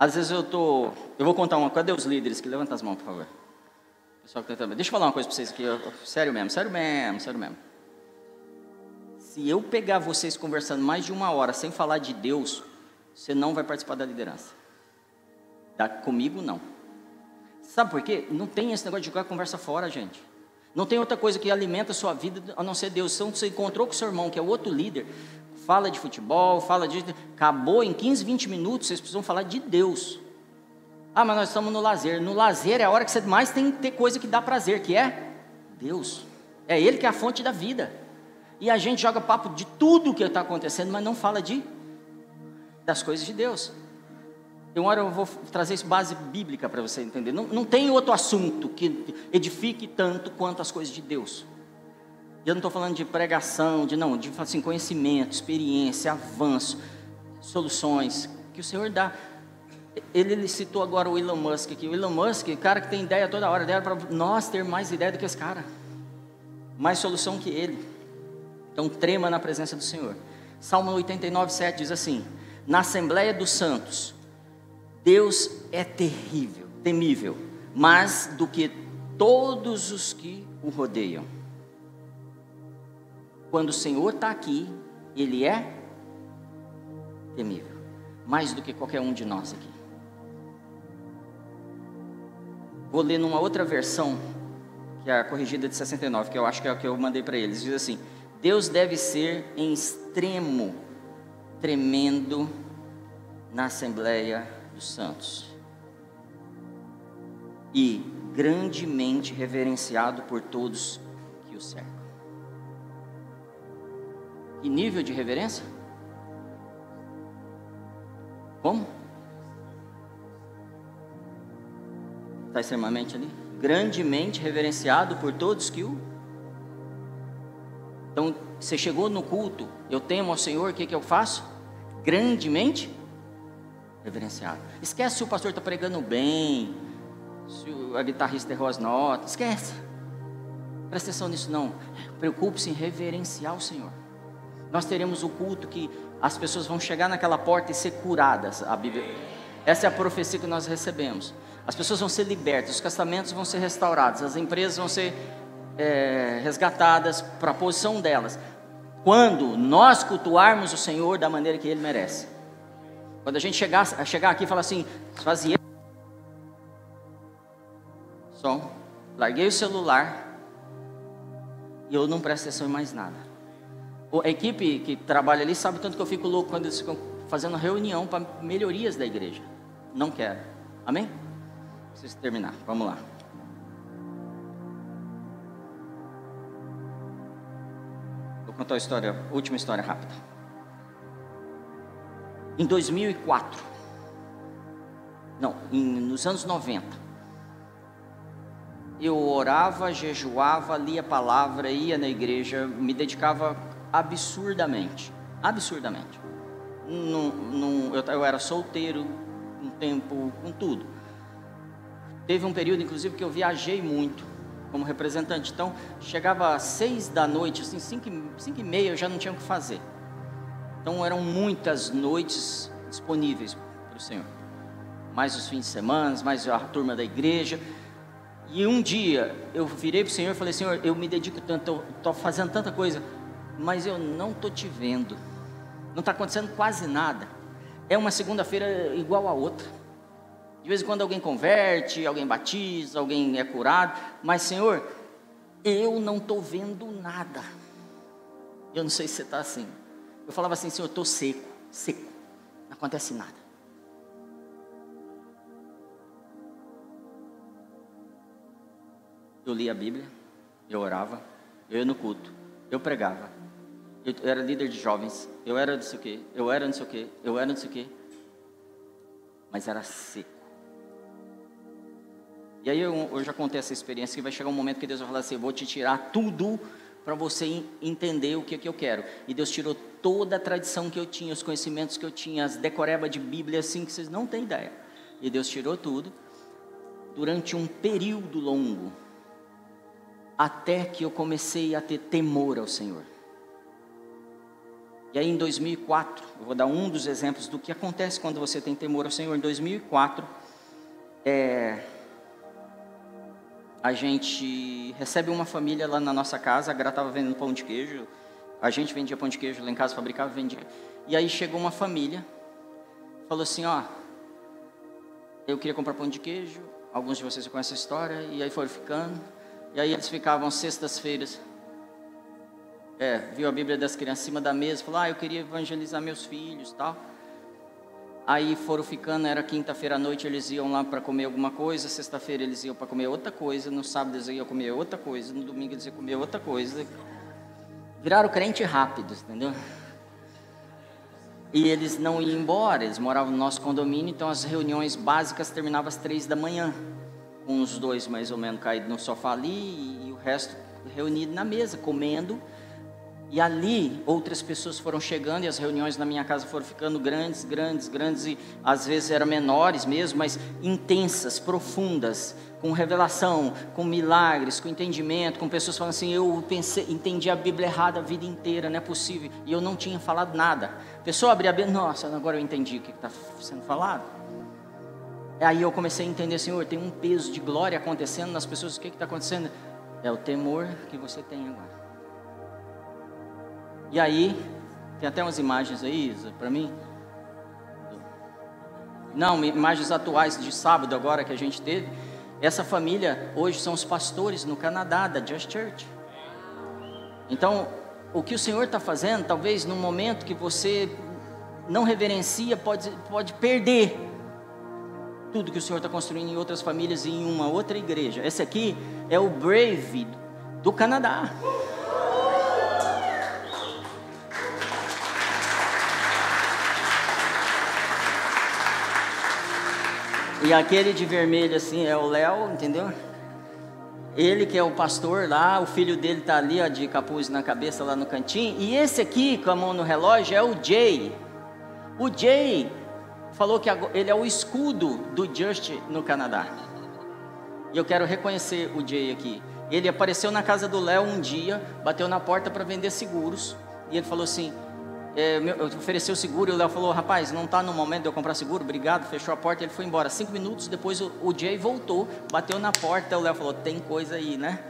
Às vezes eu tô, eu vou contar uma, cadê os líderes que levantam as mãos, por favor? Pessoal que tá Deixa eu falar uma coisa para vocês aqui, sério mesmo, sério mesmo, sério mesmo. Se eu pegar vocês conversando mais de uma hora sem falar de Deus, você não vai participar da liderança. Da, comigo não. Sabe por quê? Não tem esse negócio de jogar conversa fora, gente. Não tem outra coisa que alimenta a sua vida a não ser Deus. Então você encontrou com seu irmão, que é outro líder, fala de futebol, fala de. Acabou em 15, 20 minutos, vocês precisam falar de Deus. Ah, mas nós estamos no lazer. No lazer é a hora que você mais tem que ter coisa que dá prazer, que é Deus. É Ele que é a fonte da vida. E a gente joga papo de tudo que está acontecendo, mas não fala de das coisas de Deus. Uma hora eu vou trazer isso base bíblica para você entender. Não, não tem outro assunto que edifique tanto quanto as coisas de Deus. E eu não estou falando de pregação, de não, de assim, conhecimento, experiência, avanço, soluções que o Senhor dá. Ele, ele citou agora o Elon Musk aqui. O Elon Musk, cara que tem ideia toda hora, ideia para nós ter mais ideia do que esse cara, mais solução que ele. Então trema na presença do Senhor. Salmo 89, 7 diz assim: Na Assembleia dos Santos Deus é terrível, temível, mais do que todos os que o rodeiam. Quando o Senhor está aqui, Ele é temível, mais do que qualquer um de nós aqui. Vou ler numa outra versão, que é a corrigida de 69, que eu acho que é a que eu mandei para eles. Diz assim: Deus deve ser em extremo tremendo na assembleia dos santos e grandemente reverenciado por todos que o cercam. Que nível de reverência? Como? Está extremamente ali? Grandemente reverenciado por todos que o. Então, você chegou no culto, eu temo ao Senhor, o que, que eu faço? Grandemente reverenciado. Esquece se o pastor está pregando bem, se a guitarrista errou as notas, esquece. Presta atenção nisso não. Preocupe-se em reverenciar o Senhor. Nós teremos o culto que as pessoas vão chegar naquela porta e ser curadas. A Bíblia, essa é a profecia que nós recebemos. As pessoas vão ser libertas, os casamentos vão ser restaurados, as empresas vão ser é, resgatadas para a posição delas. Quando nós cultuarmos o Senhor da maneira que Ele merece. Quando a gente chegar, chegar aqui e falar assim, esvaziei. Som. Larguei o celular. E eu não presto atenção em mais nada. A equipe que trabalha ali sabe tanto que eu fico louco quando eles ficam fazendo reunião para melhorias da igreja. Não quero. Amém? Preciso terminar. Vamos lá. Vou contar a história, última história rápida em 2004. Não, em, nos anos 90. eu orava, jejuava, lia a palavra, ia na igreja, me dedicava absurdamente. Absurdamente. Eu, eu era solteiro um tempo com tudo. Teve um período, inclusive, que eu viajei muito como representante. Então, chegava às seis da noite, assim, cinco, cinco e meia, eu já não tinha o que fazer. Então, eram muitas noites disponíveis para o Senhor. Mais os fins de semana, mais a turma da igreja. E um dia, eu virei para o Senhor e falei, Senhor, eu me dedico tanto, estou fazendo tanta coisa, mas eu não estou te vendo. Não está acontecendo quase nada. É uma segunda-feira igual a outra. De vez em quando alguém converte, alguém batiza, alguém é curado, mas Senhor, eu não estou vendo nada. Eu não sei se você está assim. Eu falava assim, Senhor, estou seco, seco, não acontece nada. Eu lia a Bíblia, eu orava, eu ia no culto, eu pregava, eu era líder de jovens, eu era não sei o quê, eu era não sei o quê, eu era não sei o quê, mas era seco. E aí eu, eu já contei essa experiência que vai chegar um momento que Deus vai falar assim: eu vou te tirar tudo para você entender o que, que eu quero. E Deus tirou toda a tradição que eu tinha, os conhecimentos que eu tinha, as decorebas de Bíblia assim que vocês não têm ideia. E Deus tirou tudo durante um período longo, até que eu comecei a ter temor ao Senhor. E aí em 2004, eu vou dar um dos exemplos do que acontece quando você tem temor ao Senhor. Em 2004, é, a gente recebe uma família lá na nossa casa, a Gra estava vendendo pão de queijo, a gente vendia pão de queijo lá em casa, fabricava vendia. E aí chegou uma família, falou assim, ó, eu queria comprar pão de queijo, alguns de vocês conhecem a história, e aí foram ficando, e aí eles ficavam sextas-feiras, é, viu a Bíblia das crianças em cima da mesa, falou, ah, eu queria evangelizar meus filhos, tal. Aí foram ficando, era quinta-feira à noite, eles iam lá para comer alguma coisa, sexta-feira eles iam para comer outra coisa, no sábado eles iam comer outra coisa, no domingo eles iam comer outra coisa. Viraram crente rápido, entendeu? E eles não iam embora, eles moravam no nosso condomínio, então as reuniões básicas terminavam às três da manhã, os dois mais ou menos caídos no sofá ali e o resto reunido na mesa, comendo e ali outras pessoas foram chegando e as reuniões na minha casa foram ficando grandes, grandes, grandes e às vezes eram menores mesmo, mas intensas, profundas, com revelação, com milagres, com entendimento, com pessoas falando assim, eu pensei, entendi a Bíblia errada a vida inteira, não é possível, e eu não tinha falado nada. A pessoa abria a Bíblia, nossa, agora eu entendi o que está sendo falado. Aí eu comecei a entender, Senhor, tem um peso de glória acontecendo nas pessoas, o que está acontecendo? É o temor que você tem agora. E aí, tem até umas imagens aí, Isa, para mim. Não, imagens atuais de sábado agora que a gente teve. Essa família hoje são os pastores no Canadá da Just Church. Então, o que o Senhor está fazendo, talvez num momento que você não reverencia, pode, pode perder tudo que o Senhor está construindo em outras famílias e em uma outra igreja. Esse aqui é o Brave do Canadá. E aquele de vermelho assim é o Léo, entendeu? Ele que é o pastor lá, o filho dele tá ali, ó, de capuz na cabeça lá no cantinho. E esse aqui, com a mão no relógio, é o Jay. O Jay falou que ele é o escudo do Just no Canadá. E eu quero reconhecer o Jay aqui. Ele apareceu na casa do Léo um dia, bateu na porta para vender seguros. E ele falou assim: é, ofereceu seguro e o Léo falou: Rapaz, não está no momento de eu comprar seguro, obrigado. Fechou a porta ele foi embora. Cinco minutos depois o, o Jay voltou, bateu na porta. O Léo falou: Tem coisa aí, né?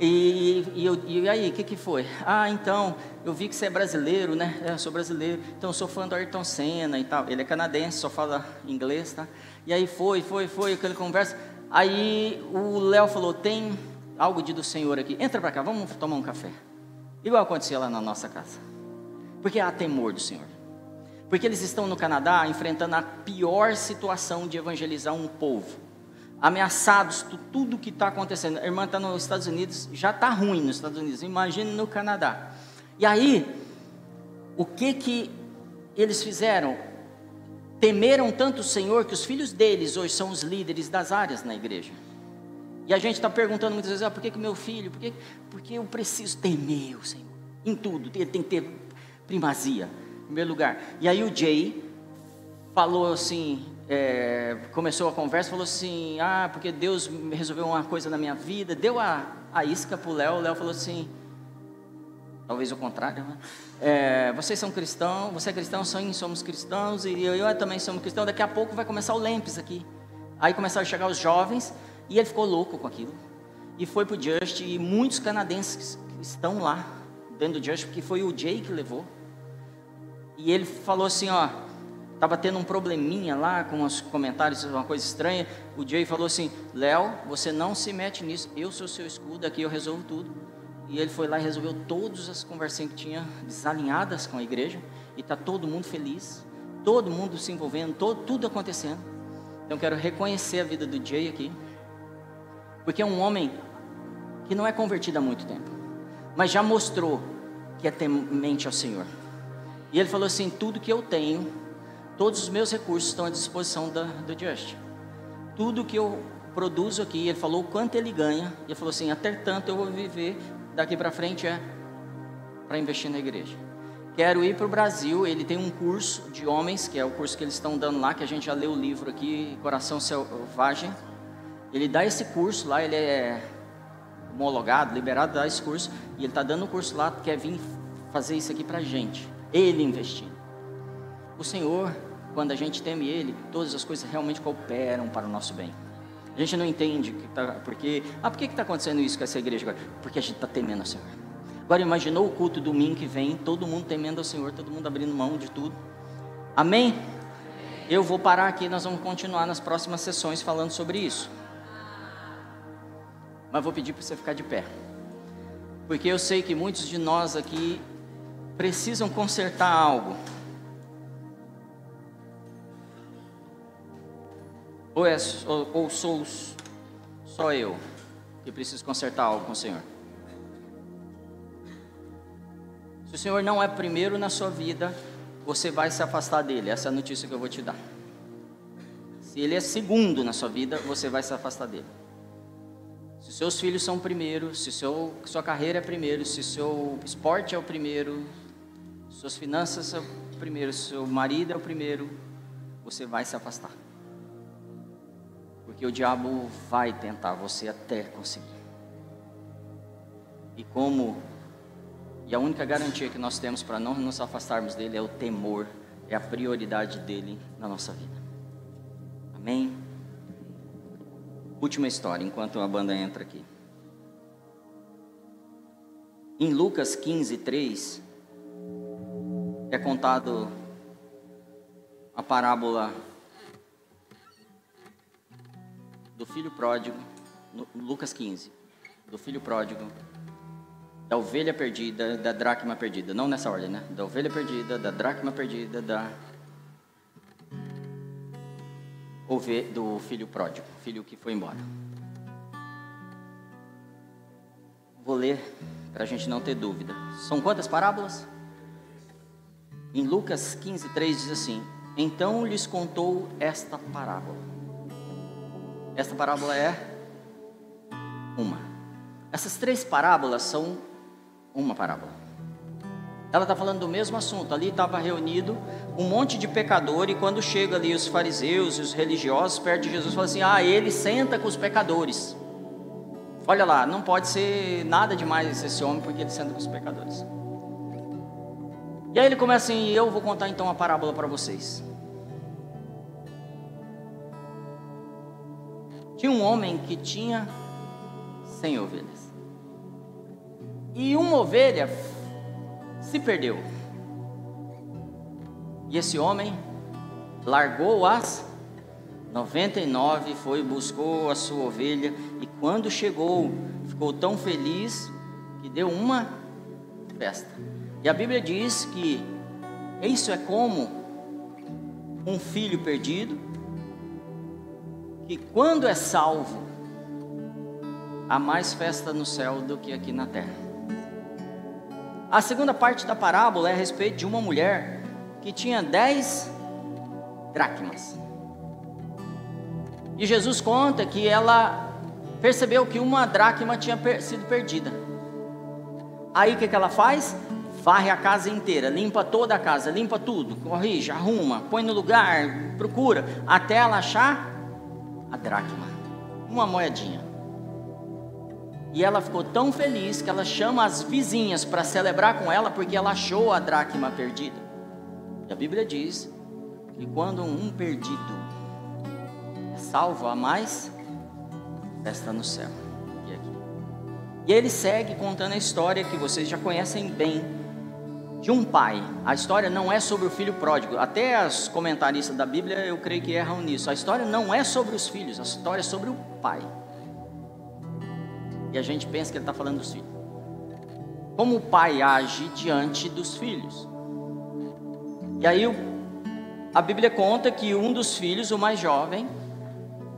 E, e, eu, e aí, o que, que foi? Ah, então, eu vi que você é brasileiro, né? É, eu sou brasileiro, então eu sou fã do Ayrton Senna e tal. Ele é canadense, só fala inglês, tá? E aí foi, foi, foi, aquela conversa. Aí o Léo falou: Tem algo de do Senhor aqui, entra para cá, vamos tomar um café. Igual acontecia lá na nossa casa. Porque há temor do Senhor. Porque eles estão no Canadá enfrentando a pior situação de evangelizar um povo. Ameaçados por tudo que está acontecendo. A irmã está nos Estados Unidos, já está ruim nos Estados Unidos, imagine no Canadá. E aí, o que que eles fizeram? Temeram tanto o Senhor que os filhos deles hoje são os líderes das áreas na igreja. E a gente está perguntando muitas vezes, ah, por que, que meu filho, por que, porque eu preciso temer o Senhor, em tudo, ele tem que ter primazia, em primeiro lugar. E aí o Jay falou assim, é, começou a conversa, falou assim, ah, porque Deus resolveu uma coisa na minha vida, deu a, a isca para o Léo, o Léo falou assim, talvez o contrário, né? É, vocês são cristãos, você é cristão, sim, somos cristãos, e eu, eu também somos cristãos, daqui a pouco vai começar o Lempes aqui. Aí começaram a chegar os jovens, e ele ficou louco com aquilo. E foi para o Just, e muitos canadenses estão lá, dentro do Just, porque foi o Jay que levou. E ele falou assim, ó, estava tendo um probleminha lá com os comentários, uma coisa estranha. O Jay falou assim, Léo, você não se mete nisso, eu sou seu escudo, aqui eu resolvo tudo. E ele foi lá e resolveu todas as conversinhas que tinha desalinhadas com a igreja. E está todo mundo feliz, todo mundo se envolvendo, todo, tudo acontecendo. Então quero reconhecer a vida do Jay aqui. Porque é um homem que não é convertido há muito tempo, mas já mostrou que é temente ao Senhor. E ele falou assim: tudo que eu tenho, todos os meus recursos estão à disposição da, do Just. Tudo que eu produzo aqui, ele falou quanto ele ganha, e ele falou assim: até tanto eu vou viver daqui para frente é para investir na igreja. Quero ir para o Brasil. Ele tem um curso de homens, que é o curso que eles estão dando lá, que a gente já leu o livro aqui, Coração Selvagem. Ele dá esse curso lá, ele é homologado, liberado, dá esse curso, e ele está dando o curso lá, quer vir fazer isso aqui para gente, ele investindo. O Senhor, quando a gente teme Ele, todas as coisas realmente cooperam para o nosso bem. A gente não entende que tá, porque, ah, por que está acontecendo isso com essa igreja agora? Porque a gente está temendo ao Senhor. Agora imaginou o culto domingo que vem, todo mundo temendo ao Senhor, todo mundo abrindo mão de tudo. Amém? Eu vou parar aqui, nós vamos continuar nas próximas sessões falando sobre isso. Mas vou pedir para você ficar de pé. Porque eu sei que muitos de nós aqui precisam consertar algo. Ou, é, ou, ou sou só eu que preciso consertar algo com o Senhor? Se o Senhor não é primeiro na sua vida, você vai se afastar dele. Essa é a notícia que eu vou te dar. Se ele é segundo na sua vida, você vai se afastar dele. Se seus filhos são primeiro, se seu, sua carreira é primeiro, se seu esporte é o primeiro, suas finanças são o primeiro, seu marido é o primeiro, você vai se afastar. Porque o diabo vai tentar você até conseguir. E como e a única garantia que nós temos para não nos afastarmos dele é o temor, é a prioridade dele na nossa vida. Amém. Última história, enquanto a banda entra aqui. Em Lucas 15, 3, é contado a parábola do filho pródigo, Lucas 15, do filho pródigo, da ovelha perdida, da dracma perdida, não nessa ordem, né? Da ovelha perdida, da dracma perdida, da do filho pródigo, filho que foi embora. Vou ler para a gente não ter dúvida. São quantas parábolas? Em Lucas 15, 3 diz assim: Então lhes contou esta parábola. Esta parábola é uma. Essas três parábolas são uma parábola. Ela está falando do mesmo assunto. Ali estava reunido um monte de pecador e quando chega ali os fariseus e os religiosos perto de Jesus, fala assim: "Ah, ele senta com os pecadores". Olha lá, não pode ser nada demais esse homem porque ele senta com os pecadores. E aí ele começa assim: "Eu vou contar então a parábola para vocês". Tinha um homem que tinha cem ovelhas. E uma ovelha se perdeu. E esse homem largou as 99, foi buscou a sua ovelha e quando chegou, ficou tão feliz que deu uma festa. E a Bíblia diz que isso é como um filho perdido que quando é salvo há mais festa no céu do que aqui na terra. A segunda parte da parábola é a respeito de uma mulher que tinha dez dracmas. E Jesus conta que ela percebeu que uma dracma tinha sido perdida. Aí o que, que ela faz? Varre a casa inteira, limpa toda a casa, limpa tudo, corrige, arruma, põe no lugar, procura, até ela achar a dracma, uma moedinha. E ela ficou tão feliz que ela chama as vizinhas para celebrar com ela porque ela achou a dracma perdida. E a Bíblia diz que quando um perdido é salvo a mais, festa no céu. E, e ele segue contando a história que vocês já conhecem bem de um pai. A história não é sobre o filho pródigo. Até as comentaristas da Bíblia eu creio que erram nisso. A história não é sobre os filhos, a história é sobre o pai. E a gente pensa que ele está falando dos filhos. Como o pai age diante dos filhos. E aí a Bíblia conta que um dos filhos, o mais jovem,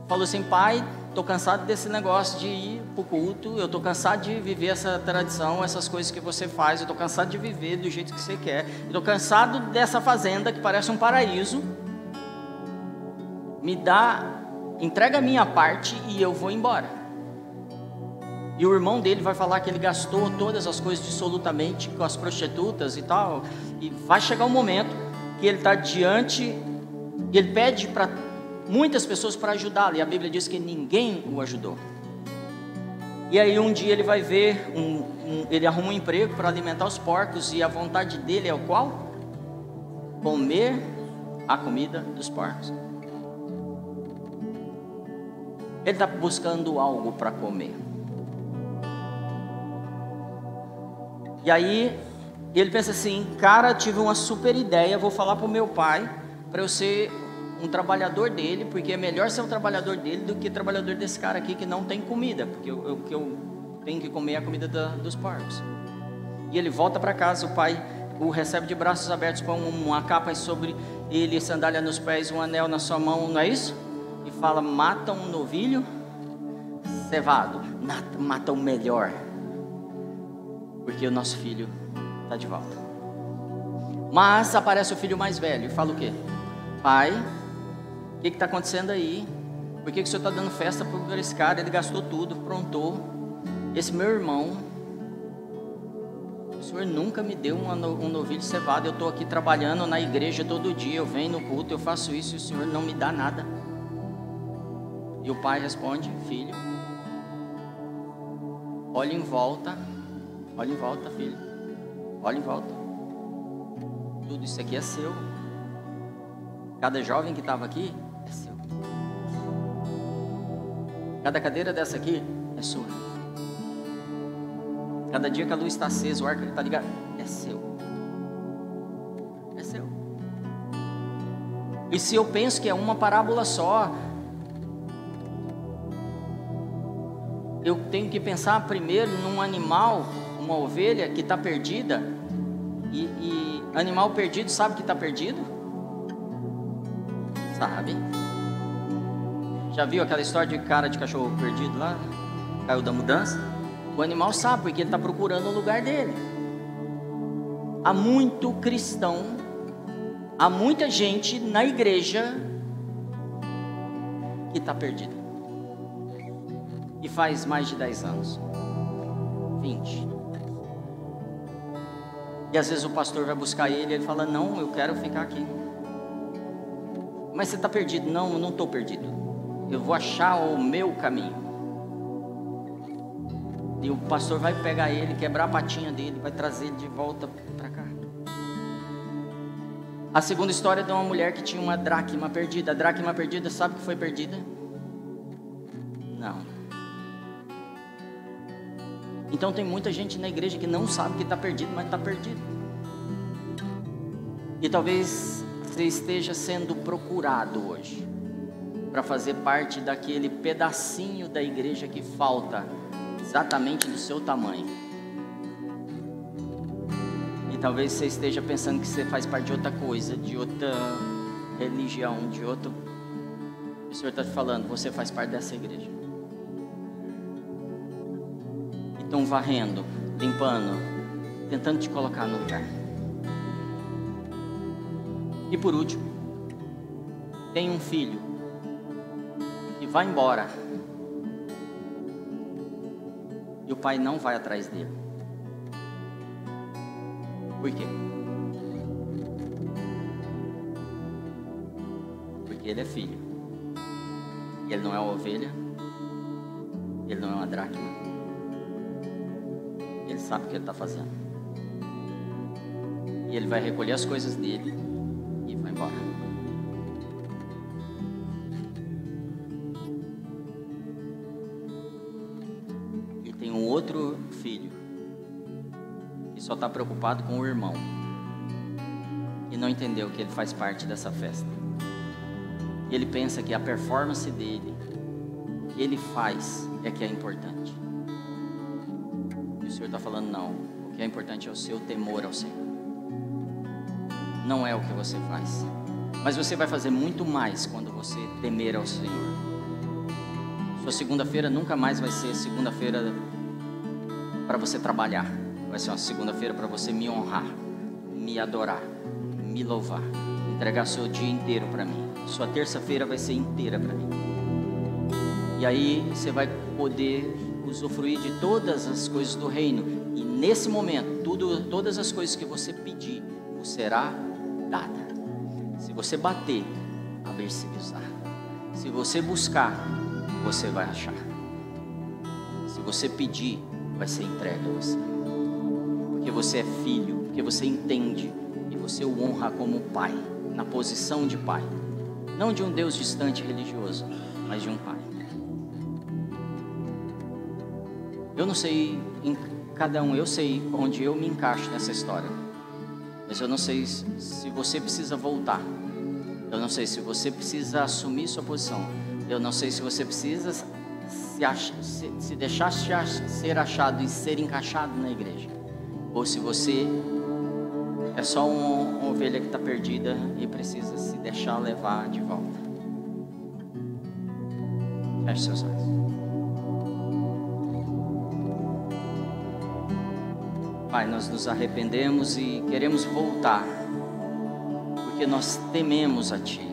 falou assim: Pai, estou cansado desse negócio de ir para o culto, eu estou cansado de viver essa tradição, essas coisas que você faz, eu estou cansado de viver do jeito que você quer, estou cansado dessa fazenda que parece um paraíso. Me dá, entrega a minha parte e eu vou embora. E o irmão dele vai falar que ele gastou todas as coisas dissolutamente com as prostitutas e tal. E vai chegar um momento que ele está diante, e ele pede para muitas pessoas para ajudá-lo. E a Bíblia diz que ninguém o ajudou. E aí um dia ele vai ver, um, um, ele arruma um emprego para alimentar os porcos e a vontade dele é o qual? Comer a comida dos porcos. Ele está buscando algo para comer. E aí ele pensa assim, cara, tive uma super ideia, vou falar para o meu pai para eu ser um trabalhador dele, porque é melhor ser um trabalhador dele do que trabalhador desse cara aqui que não tem comida, porque eu, que eu tenho que comer a comida da, dos porcos. E ele volta para casa, o pai o recebe de braços abertos, põe uma capa sobre ele, sandália nos pés, um anel na sua mão, não é isso? E fala: mata um novilho cevado, mata o melhor porque o nosso filho está de volta. Mas aparece o filho mais velho e fala o quê? Pai, o que está acontecendo aí? Por que, que o senhor está dando festa para esse cara? Ele gastou tudo, prontou. Esse meu irmão, o senhor nunca me deu um novilho cevado. Eu estou aqui trabalhando na igreja todo dia, eu venho no culto, eu faço isso e o senhor não me dá nada. E o pai responde: Filho, olhe em volta Olha em volta, filho. Olha em volta. Tudo isso aqui é seu. Cada jovem que estava aqui Cada cadeira dessa aqui é sua. Cada dia que a luz está acesa, o ar está ligado, é seu. É seu. E se eu penso que é uma parábola só, eu tenho que pensar primeiro num animal uma ovelha que está perdida, e, e, animal perdido sabe que está perdido? Sabe? Já viu aquela história de cara de cachorro perdido lá? Caiu da mudança? O animal sabe porque ele está procurando o lugar dele. Há muito cristão, há muita gente na igreja que está perdida. E faz mais de 10 anos. 20. E às vezes o pastor vai buscar ele e ele fala: Não, eu quero ficar aqui. Mas você está perdido? Não, eu não estou perdido. Eu vou achar o meu caminho. E o pastor vai pegar ele, quebrar a patinha dele, vai trazer ele de volta para cá. A segunda história é de uma mulher que tinha uma dracma perdida. A dracma perdida, sabe que foi perdida? Não. Então tem muita gente na igreja que não sabe que está perdido, mas está perdido. E talvez você esteja sendo procurado hoje para fazer parte daquele pedacinho da igreja que falta exatamente do seu tamanho. E talvez você esteja pensando que você faz parte de outra coisa, de outra religião, de outro. O Senhor está te falando, você faz parte dessa igreja. estão varrendo, limpando, tentando te colocar no lugar. E por último, tem um filho que vai embora E o pai não vai atrás dele. Por quê? Porque ele é filho. E ele não é uma ovelha. Ele não é uma dracma. Ele sabe o que ele está fazendo. E ele vai recolher as coisas dele e vai embora. Está preocupado com o irmão e não entendeu que ele faz parte dessa festa. Ele pensa que a performance dele, que ele faz, é que é importante. E o Senhor está falando: não, o que é importante é o seu temor ao Senhor, não é o que você faz. Mas você vai fazer muito mais quando você temer ao Senhor. Sua segunda-feira nunca mais vai ser segunda-feira para você trabalhar. Vai ser uma segunda-feira para você me honrar, me adorar, me louvar, entregar seu dia inteiro para mim. Sua terça-feira vai ser inteira para mim. E aí você vai poder usufruir de todas as coisas do reino. E nesse momento, tudo, todas as coisas que você pedir, será dada. Se você bater, usar. Se você buscar, você vai achar. Se você pedir, vai ser entregue a você. Porque você é filho, porque você entende e você o honra como pai, na posição de pai. Não de um Deus distante religioso, mas de um pai. Eu não sei em cada um, eu sei onde eu me encaixo nessa história. Mas eu não sei se você precisa voltar. Eu não sei se você precisa assumir sua posição. Eu não sei se você precisa se, ach, se, se deixar ser achado e ser encaixado na igreja, ou se você é só uma, uma ovelha que está perdida e precisa se deixar levar de volta. Feche seus olhos. Pai, nós nos arrependemos e queremos voltar, porque nós tememos a Ti.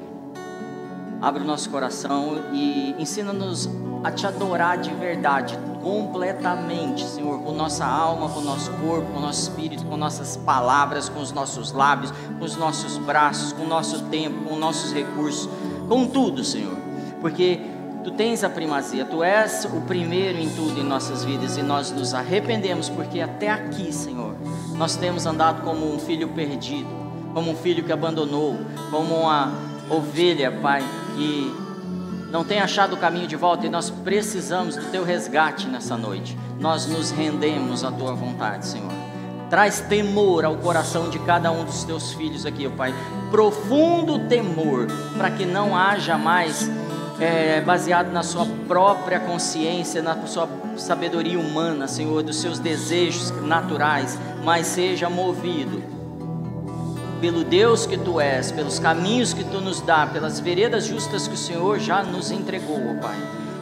Abre o nosso coração e ensina-nos a te adorar de verdade, completamente, Senhor, com nossa alma, com nosso corpo, com nosso espírito, com nossas palavras, com os nossos lábios, com os nossos braços, com o nosso tempo, com nossos recursos, com tudo, Senhor, porque Tu tens a primazia, Tu és o primeiro em tudo em nossas vidas e nós nos arrependemos porque até aqui, Senhor, nós temos andado como um filho perdido, como um filho que abandonou, como uma ovelha, Pai, que não tem achado o caminho de volta e nós precisamos do teu resgate nessa noite. Nós nos rendemos à tua vontade, Senhor. Traz temor ao coração de cada um dos teus filhos aqui, ó Pai. Profundo temor, para que não haja mais é, baseado na sua própria consciência, na sua sabedoria humana, Senhor, dos seus desejos naturais, mas seja movido pelo Deus que tu és, pelos caminhos que tu nos dá, pelas veredas justas que o Senhor já nos entregou, ó Pai.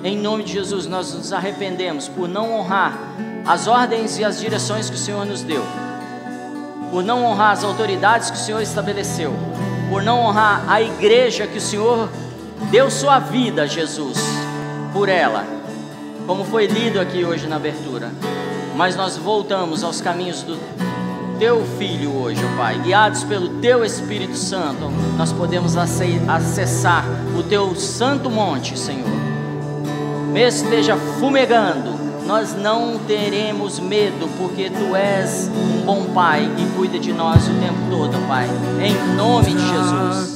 Em nome de Jesus, nós nos arrependemos por não honrar as ordens e as direções que o Senhor nos deu, por não honrar as autoridades que o Senhor estabeleceu, por não honrar a igreja que o Senhor deu sua vida, Jesus, por ela, como foi lido aqui hoje na abertura. Mas nós voltamos aos caminhos do teu Filho hoje, ó Pai, guiados pelo teu Espírito Santo, nós podemos acessar o teu santo monte, Senhor. Mesmo esteja fumegando, nós não teremos medo, porque tu és um bom Pai e cuida de nós o tempo todo, Pai. Em nome de Jesus.